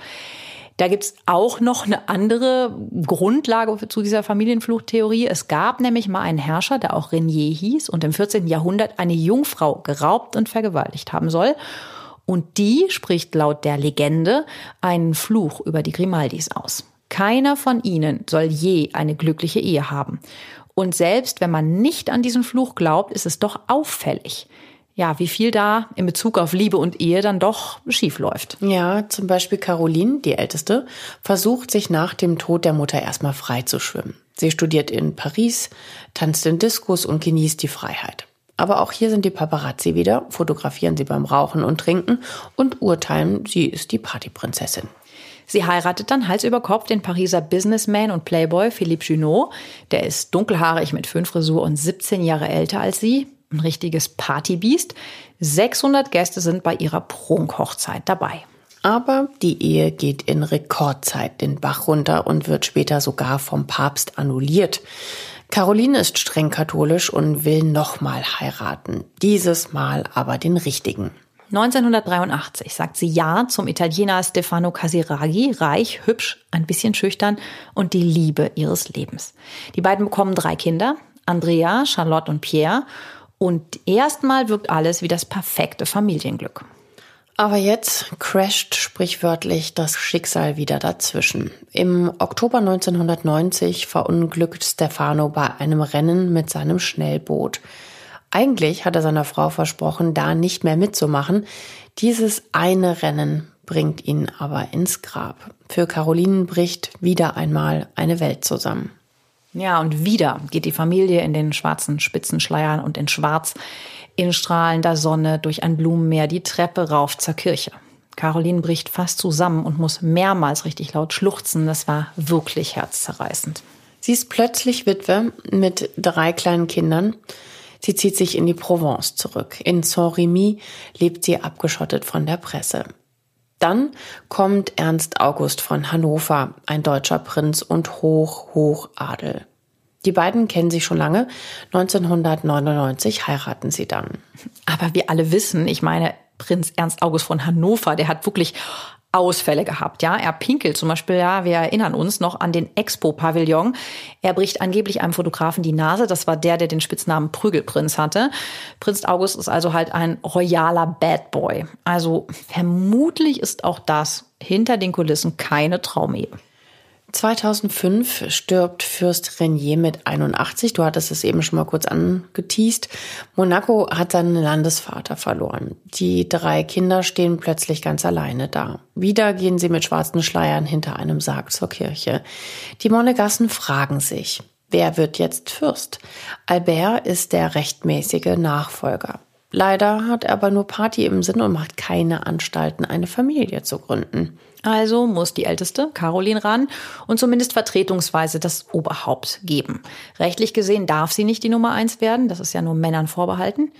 Da gibt's auch noch eine andere Grundlage zu dieser Familienfluchtheorie. Es gab nämlich mal einen Herrscher, der auch Renier hieß und im 14. Jahrhundert eine Jungfrau geraubt und vergewaltigt haben soll. Und die spricht laut der Legende einen Fluch über die Grimaldis aus. Keiner von ihnen soll je eine glückliche Ehe haben. Und selbst wenn man nicht an diesen Fluch glaubt, ist es doch auffällig ja, wie viel da in Bezug auf Liebe und Ehe dann doch schief läuft. Ja, zum Beispiel Caroline, die Älteste, versucht sich nach dem Tod der Mutter erstmal frei zu schwimmen. Sie studiert in Paris, tanzt in Diskus und genießt die Freiheit. Aber auch hier sind die Paparazzi wieder, fotografieren sie beim Rauchen und Trinken und urteilen, sie ist die Partyprinzessin. Sie heiratet dann Hals über Kopf den Pariser Businessman und Playboy Philippe Junot. Der ist dunkelhaarig mit Föhnfrisur und 17 Jahre älter als sie ein richtiges Partybiest. 600 Gäste sind bei ihrer Prunkhochzeit dabei. Aber die Ehe geht in Rekordzeit den Bach runter und wird später sogar vom Papst annulliert. Caroline ist streng katholisch und will nochmal heiraten. Dieses Mal aber den richtigen. 1983 sagt sie Ja zum Italiener Stefano Casiraghi, reich, hübsch, ein bisschen schüchtern und die Liebe ihres Lebens. Die beiden bekommen drei Kinder, Andrea, Charlotte und Pierre. Und erstmal wirkt alles wie das perfekte Familienglück. Aber jetzt crasht sprichwörtlich das Schicksal wieder dazwischen. Im Oktober 1990 verunglückt Stefano bei einem Rennen mit seinem Schnellboot. Eigentlich hat er seiner Frau versprochen, da nicht mehr mitzumachen. Dieses eine Rennen bringt ihn aber ins Grab. Für Caroline bricht wieder einmal eine Welt zusammen. Ja, und wieder geht die Familie in den schwarzen Spitzenschleiern und in Schwarz in strahlender Sonne durch ein Blumenmeer die Treppe rauf zur Kirche. Caroline bricht fast zusammen und muss mehrmals richtig laut schluchzen. Das war wirklich herzzerreißend. Sie ist plötzlich Witwe mit drei kleinen Kindern. Sie zieht sich in die Provence zurück. In Saint-Remy lebt sie abgeschottet von der Presse. Dann kommt Ernst August von Hannover, ein deutscher Prinz und Hoch, Hochadel. Die beiden kennen sich schon lange. 1999 heiraten sie dann. Aber wir alle wissen, ich meine, Prinz Ernst August von Hannover, der hat wirklich Ausfälle gehabt, ja. Er pinkelt zum Beispiel, ja, wir erinnern uns noch an den Expo-Pavillon. Er bricht angeblich einem Fotografen die Nase. Das war der, der den Spitznamen Prügelprinz hatte. Prinz August ist also halt ein royaler Bad Boy. Also vermutlich ist auch das hinter den Kulissen keine Traumehe. 2005 stirbt Fürst Renier mit 81. Du hattest es eben schon mal kurz angeteased. Monaco hat seinen Landesvater verloren. Die drei Kinder stehen plötzlich ganz alleine da. Wieder gehen sie mit schwarzen Schleiern hinter einem Sarg zur Kirche. Die Monegassen fragen sich, wer wird jetzt Fürst? Albert ist der rechtmäßige Nachfolger. Leider hat er aber nur Party im Sinn und macht keine Anstalten, eine Familie zu gründen. Also muss die Älteste, Caroline, ran und zumindest vertretungsweise das Oberhaupt geben. Rechtlich gesehen darf sie nicht die Nummer eins werden, das ist ja nur Männern vorbehalten.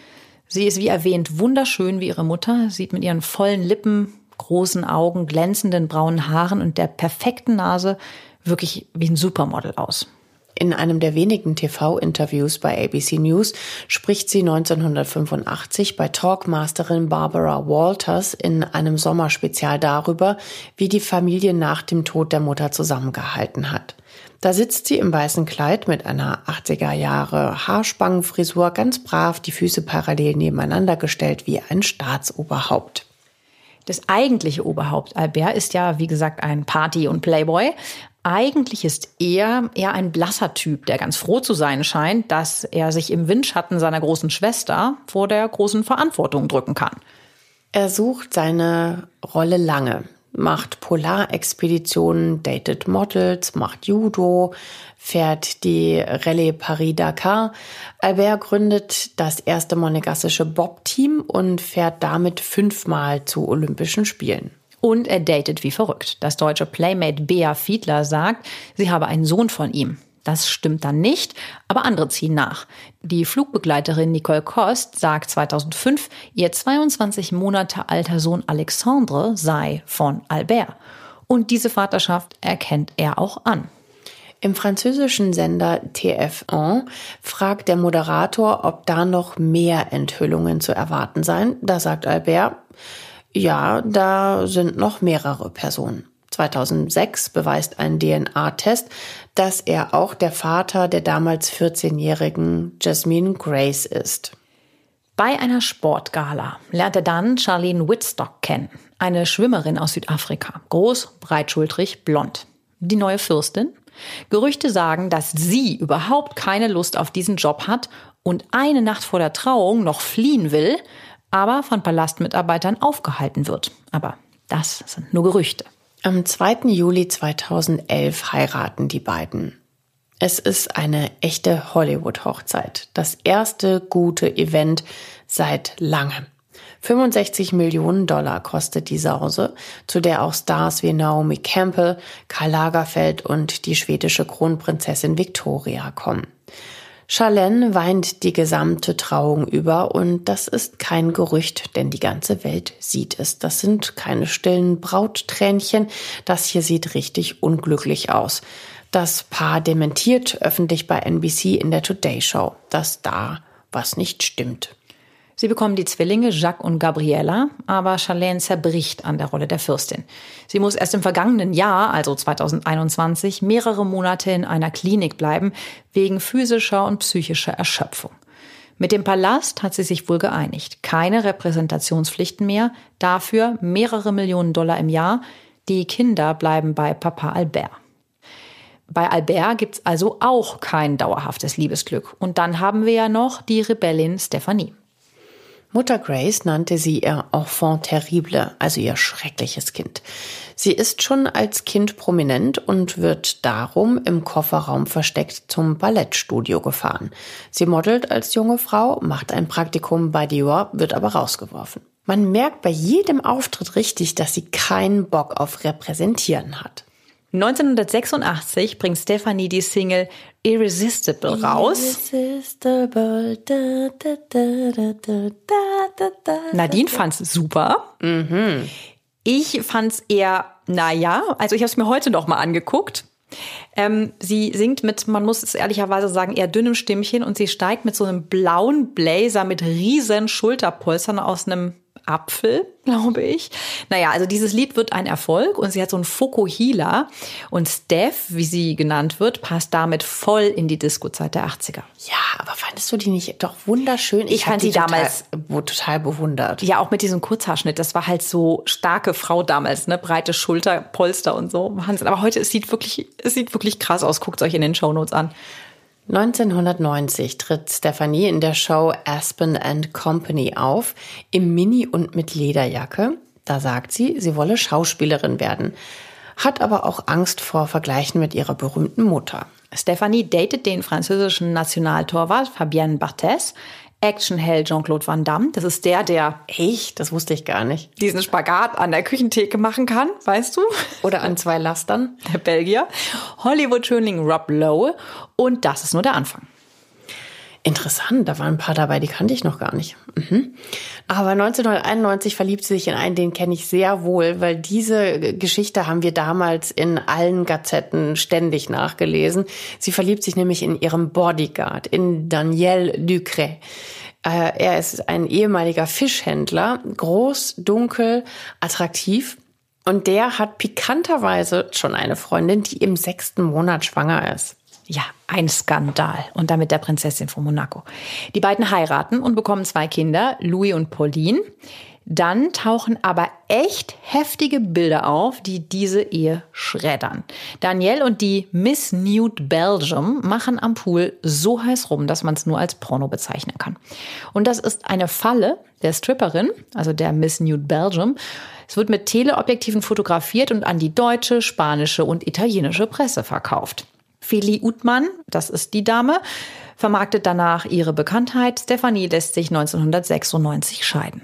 Sie ist wie erwähnt wunderschön wie ihre Mutter, sieht mit ihren vollen Lippen, großen Augen, glänzenden braunen Haaren und der perfekten Nase wirklich wie ein Supermodel aus. In einem der wenigen TV-Interviews bei ABC News spricht sie 1985 bei Talkmasterin Barbara Walters in einem Sommerspezial darüber, wie die Familie nach dem Tod der Mutter zusammengehalten hat. Da sitzt sie im weißen Kleid mit einer 80er Jahre Haarspangenfrisur ganz brav, die Füße parallel nebeneinander gestellt wie ein Staatsoberhaupt. Das eigentliche Oberhaupt Albert ist ja, wie gesagt, ein Party- und Playboy. Eigentlich ist er eher ein blasser Typ, der ganz froh zu sein scheint, dass er sich im Windschatten seiner großen Schwester vor der großen Verantwortung drücken kann. Er sucht seine Rolle lange, macht Polarexpeditionen, datet Models, macht Judo, fährt die Rallye Paris-Dakar. Albert gründet das erste monegassische Bob-Team und fährt damit fünfmal zu Olympischen Spielen. Und er datet wie verrückt. Das deutsche Playmate Bea Fiedler sagt, sie habe einen Sohn von ihm. Das stimmt dann nicht, aber andere ziehen nach. Die Flugbegleiterin Nicole Kost sagt 2005, ihr 22 Monate alter Sohn Alexandre sei von Albert. Und diese Vaterschaft erkennt er auch an. Im französischen Sender TF1 fragt der Moderator, ob da noch mehr Enthüllungen zu erwarten seien. Da sagt Albert, ja, da sind noch mehrere Personen. 2006 beweist ein DNA-Test, dass er auch der Vater der damals 14-jährigen Jasmine Grace ist. Bei einer Sportgala lernt er dann Charlene Whitstock kennen, eine Schwimmerin aus Südafrika, groß, breitschultrig, blond. Die neue Fürstin? Gerüchte sagen, dass sie überhaupt keine Lust auf diesen Job hat und eine Nacht vor der Trauung noch fliehen will, aber von Palastmitarbeitern aufgehalten wird. Aber das sind nur Gerüchte. Am 2. Juli 2011 heiraten die beiden. Es ist eine echte Hollywood-Hochzeit. Das erste gute Event seit langem. 65 Millionen Dollar kostet die Sause, zu der auch Stars wie Naomi Campbell, Karl Lagerfeld und die schwedische Kronprinzessin Victoria kommen. Charlene weint die gesamte Trauung über und das ist kein Gerücht, denn die ganze Welt sieht es. Das sind keine stillen Brauttränchen. Das hier sieht richtig unglücklich aus. Das Paar dementiert öffentlich bei NBC in der Today Show, dass da was nicht stimmt. Sie bekommen die Zwillinge Jacques und Gabriella, aber Charlene zerbricht an der Rolle der Fürstin. Sie muss erst im vergangenen Jahr, also 2021, mehrere Monate in einer Klinik bleiben, wegen physischer und psychischer Erschöpfung. Mit dem Palast hat sie sich wohl geeinigt. Keine Repräsentationspflichten mehr, dafür mehrere Millionen Dollar im Jahr. Die Kinder bleiben bei Papa Albert. Bei Albert gibt's also auch kein dauerhaftes Liebesglück. Und dann haben wir ja noch die Rebellin Stephanie. Mutter Grace nannte sie ihr Enfant terrible, also ihr schreckliches Kind. Sie ist schon als Kind prominent und wird darum im Kofferraum versteckt zum Ballettstudio gefahren. Sie modelt als junge Frau, macht ein Praktikum bei Dior, wird aber rausgeworfen. Man merkt bei jedem Auftritt richtig, dass sie keinen Bock auf Repräsentieren hat. 1986 bringt Stephanie die Single Irresistible raus. Irresistible. Da, da, da, Nadine fand's super. Mhm. Ich fand's eher, naja, also ich habe es mir heute noch mal angeguckt. Ähm, sie singt mit, man muss es ehrlicherweise sagen, eher dünnem Stimmchen und sie steigt mit so einem blauen Blazer mit riesen Schulterpolstern aus einem Apfel, glaube ich. Naja, also dieses Lied wird ein Erfolg und sie hat so einen Fokuhila und Steph, wie sie genannt wird, passt damit voll in die Disco-Zeit der 80er. Ja, aber fandest du die nicht doch wunderschön? Ich, ich fand sie damals total, total bewundert. Ja, auch mit diesem Kurzhaarschnitt. Das war halt so starke Frau damals, ne? Breite Schulterpolster und so. Wahnsinn. Aber heute, es sieht wirklich, es sieht wirklich krass aus. Guckt euch in den Shownotes an. 1990 tritt Stephanie in der Show Aspen and Company auf, im Mini und mit Lederjacke. Da sagt sie, sie wolle Schauspielerin werden, hat aber auch Angst vor Vergleichen mit ihrer berühmten Mutter. Stephanie datet den französischen Nationaltorwart Fabienne Barthez. Actionheld Jean-Claude Van Damme. Das ist der, der echt, das wusste ich gar nicht, diesen Spagat an der Küchentheke machen kann, weißt du? Oder an zwei Lastern. Der Belgier. Hollywood-Schönling Rob Lowe. Und das ist nur der Anfang. Interessant, da waren ein paar dabei, die kannte ich noch gar nicht. Mhm. Aber 1991 verliebt sie sich in einen, den kenne ich sehr wohl, weil diese Geschichte haben wir damals in allen Gazetten ständig nachgelesen. Sie verliebt sich nämlich in ihrem Bodyguard, in Daniel Ducret. Äh, er ist ein ehemaliger Fischhändler, groß, dunkel, attraktiv. Und der hat pikanterweise schon eine Freundin, die im sechsten Monat schwanger ist. Ja, ein Skandal. Und damit der Prinzessin von Monaco. Die beiden heiraten und bekommen zwei Kinder, Louis und Pauline. Dann tauchen aber echt heftige Bilder auf, die diese Ehe schreddern. Danielle und die Miss Nude Belgium machen am Pool so heiß rum, dass man es nur als Porno bezeichnen kann. Und das ist eine Falle der Stripperin, also der Miss Nude Belgium. Es wird mit Teleobjektiven fotografiert und an die deutsche, spanische und italienische Presse verkauft. Feli Utmann, das ist die Dame, vermarktet danach ihre Bekanntheit. Stefanie lässt sich 1996 scheiden.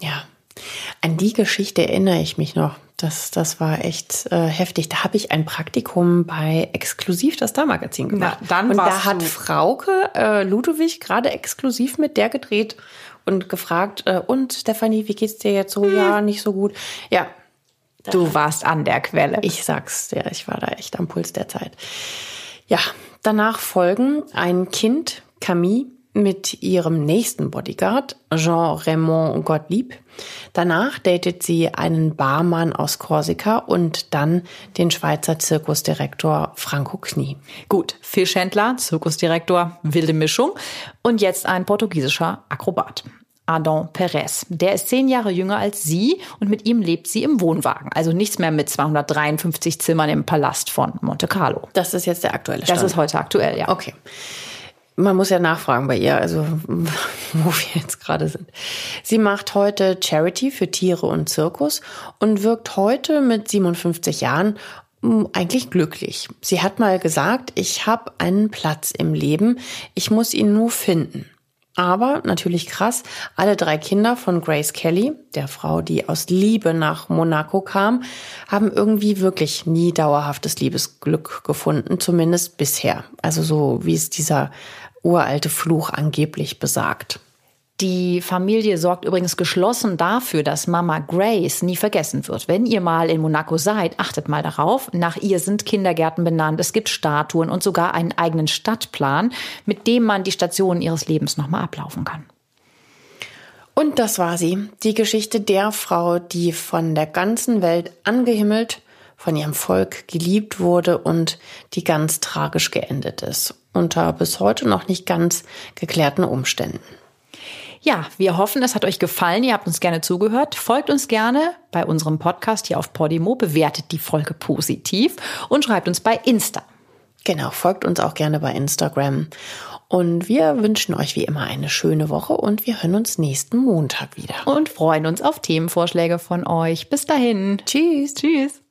Ja, an die Geschichte erinnere ich mich noch. Das, das war echt äh, heftig. Da habe ich ein Praktikum bei Exklusiv, das Star-Magazin gemacht. Na, dann und da hat Frauke äh, Ludwig gerade exklusiv mit der gedreht und gefragt, äh, und Stefanie, wie geht's dir jetzt so? Hm. Ja, nicht so gut. Ja, Du warst an der Quelle. Ich sag's dir, ich war da echt am Puls der Zeit. Ja, danach folgen ein Kind, Camille, mit ihrem nächsten Bodyguard, Jean-Raymond Gottlieb. Danach datet sie einen Barmann aus Korsika und dann den Schweizer Zirkusdirektor Franco Knie. Gut, Fischhändler, Zirkusdirektor, wilde Mischung und jetzt ein portugiesischer Akrobat. Adam Perez. Der ist zehn Jahre jünger als sie und mit ihm lebt sie im Wohnwagen. Also nichts mehr mit 253 Zimmern im Palast von Monte Carlo. Das ist jetzt der aktuelle Stand. Das ist heute aktuell, ja. Okay. Man muss ja nachfragen bei ihr, also wo wir jetzt gerade sind. Sie macht heute Charity für Tiere und Zirkus und wirkt heute mit 57 Jahren hm, eigentlich glücklich. Sie hat mal gesagt, ich habe einen Platz im Leben, ich muss ihn nur finden. Aber natürlich krass, alle drei Kinder von Grace Kelly, der Frau, die aus Liebe nach Monaco kam, haben irgendwie wirklich nie dauerhaftes Liebesglück gefunden, zumindest bisher. Also so wie es dieser uralte Fluch angeblich besagt. Die Familie sorgt übrigens geschlossen dafür, dass Mama Grace nie vergessen wird. Wenn ihr mal in Monaco seid, achtet mal darauf. Nach ihr sind Kindergärten benannt, es gibt Statuen und sogar einen eigenen Stadtplan, mit dem man die Stationen ihres Lebens nochmal ablaufen kann. Und das war sie, die Geschichte der Frau, die von der ganzen Welt angehimmelt, von ihrem Volk geliebt wurde und die ganz tragisch geendet ist. unter bis heute noch nicht ganz geklärten Umständen. Ja, wir hoffen, es hat euch gefallen. Ihr habt uns gerne zugehört. Folgt uns gerne bei unserem Podcast hier auf Podimo, bewertet die Folge positiv und schreibt uns bei Insta. Genau, folgt uns auch gerne bei Instagram. Und wir wünschen euch wie immer eine schöne Woche und wir hören uns nächsten Montag wieder. Und freuen uns auf Themenvorschläge von euch. Bis dahin. Tschüss. Tschüss.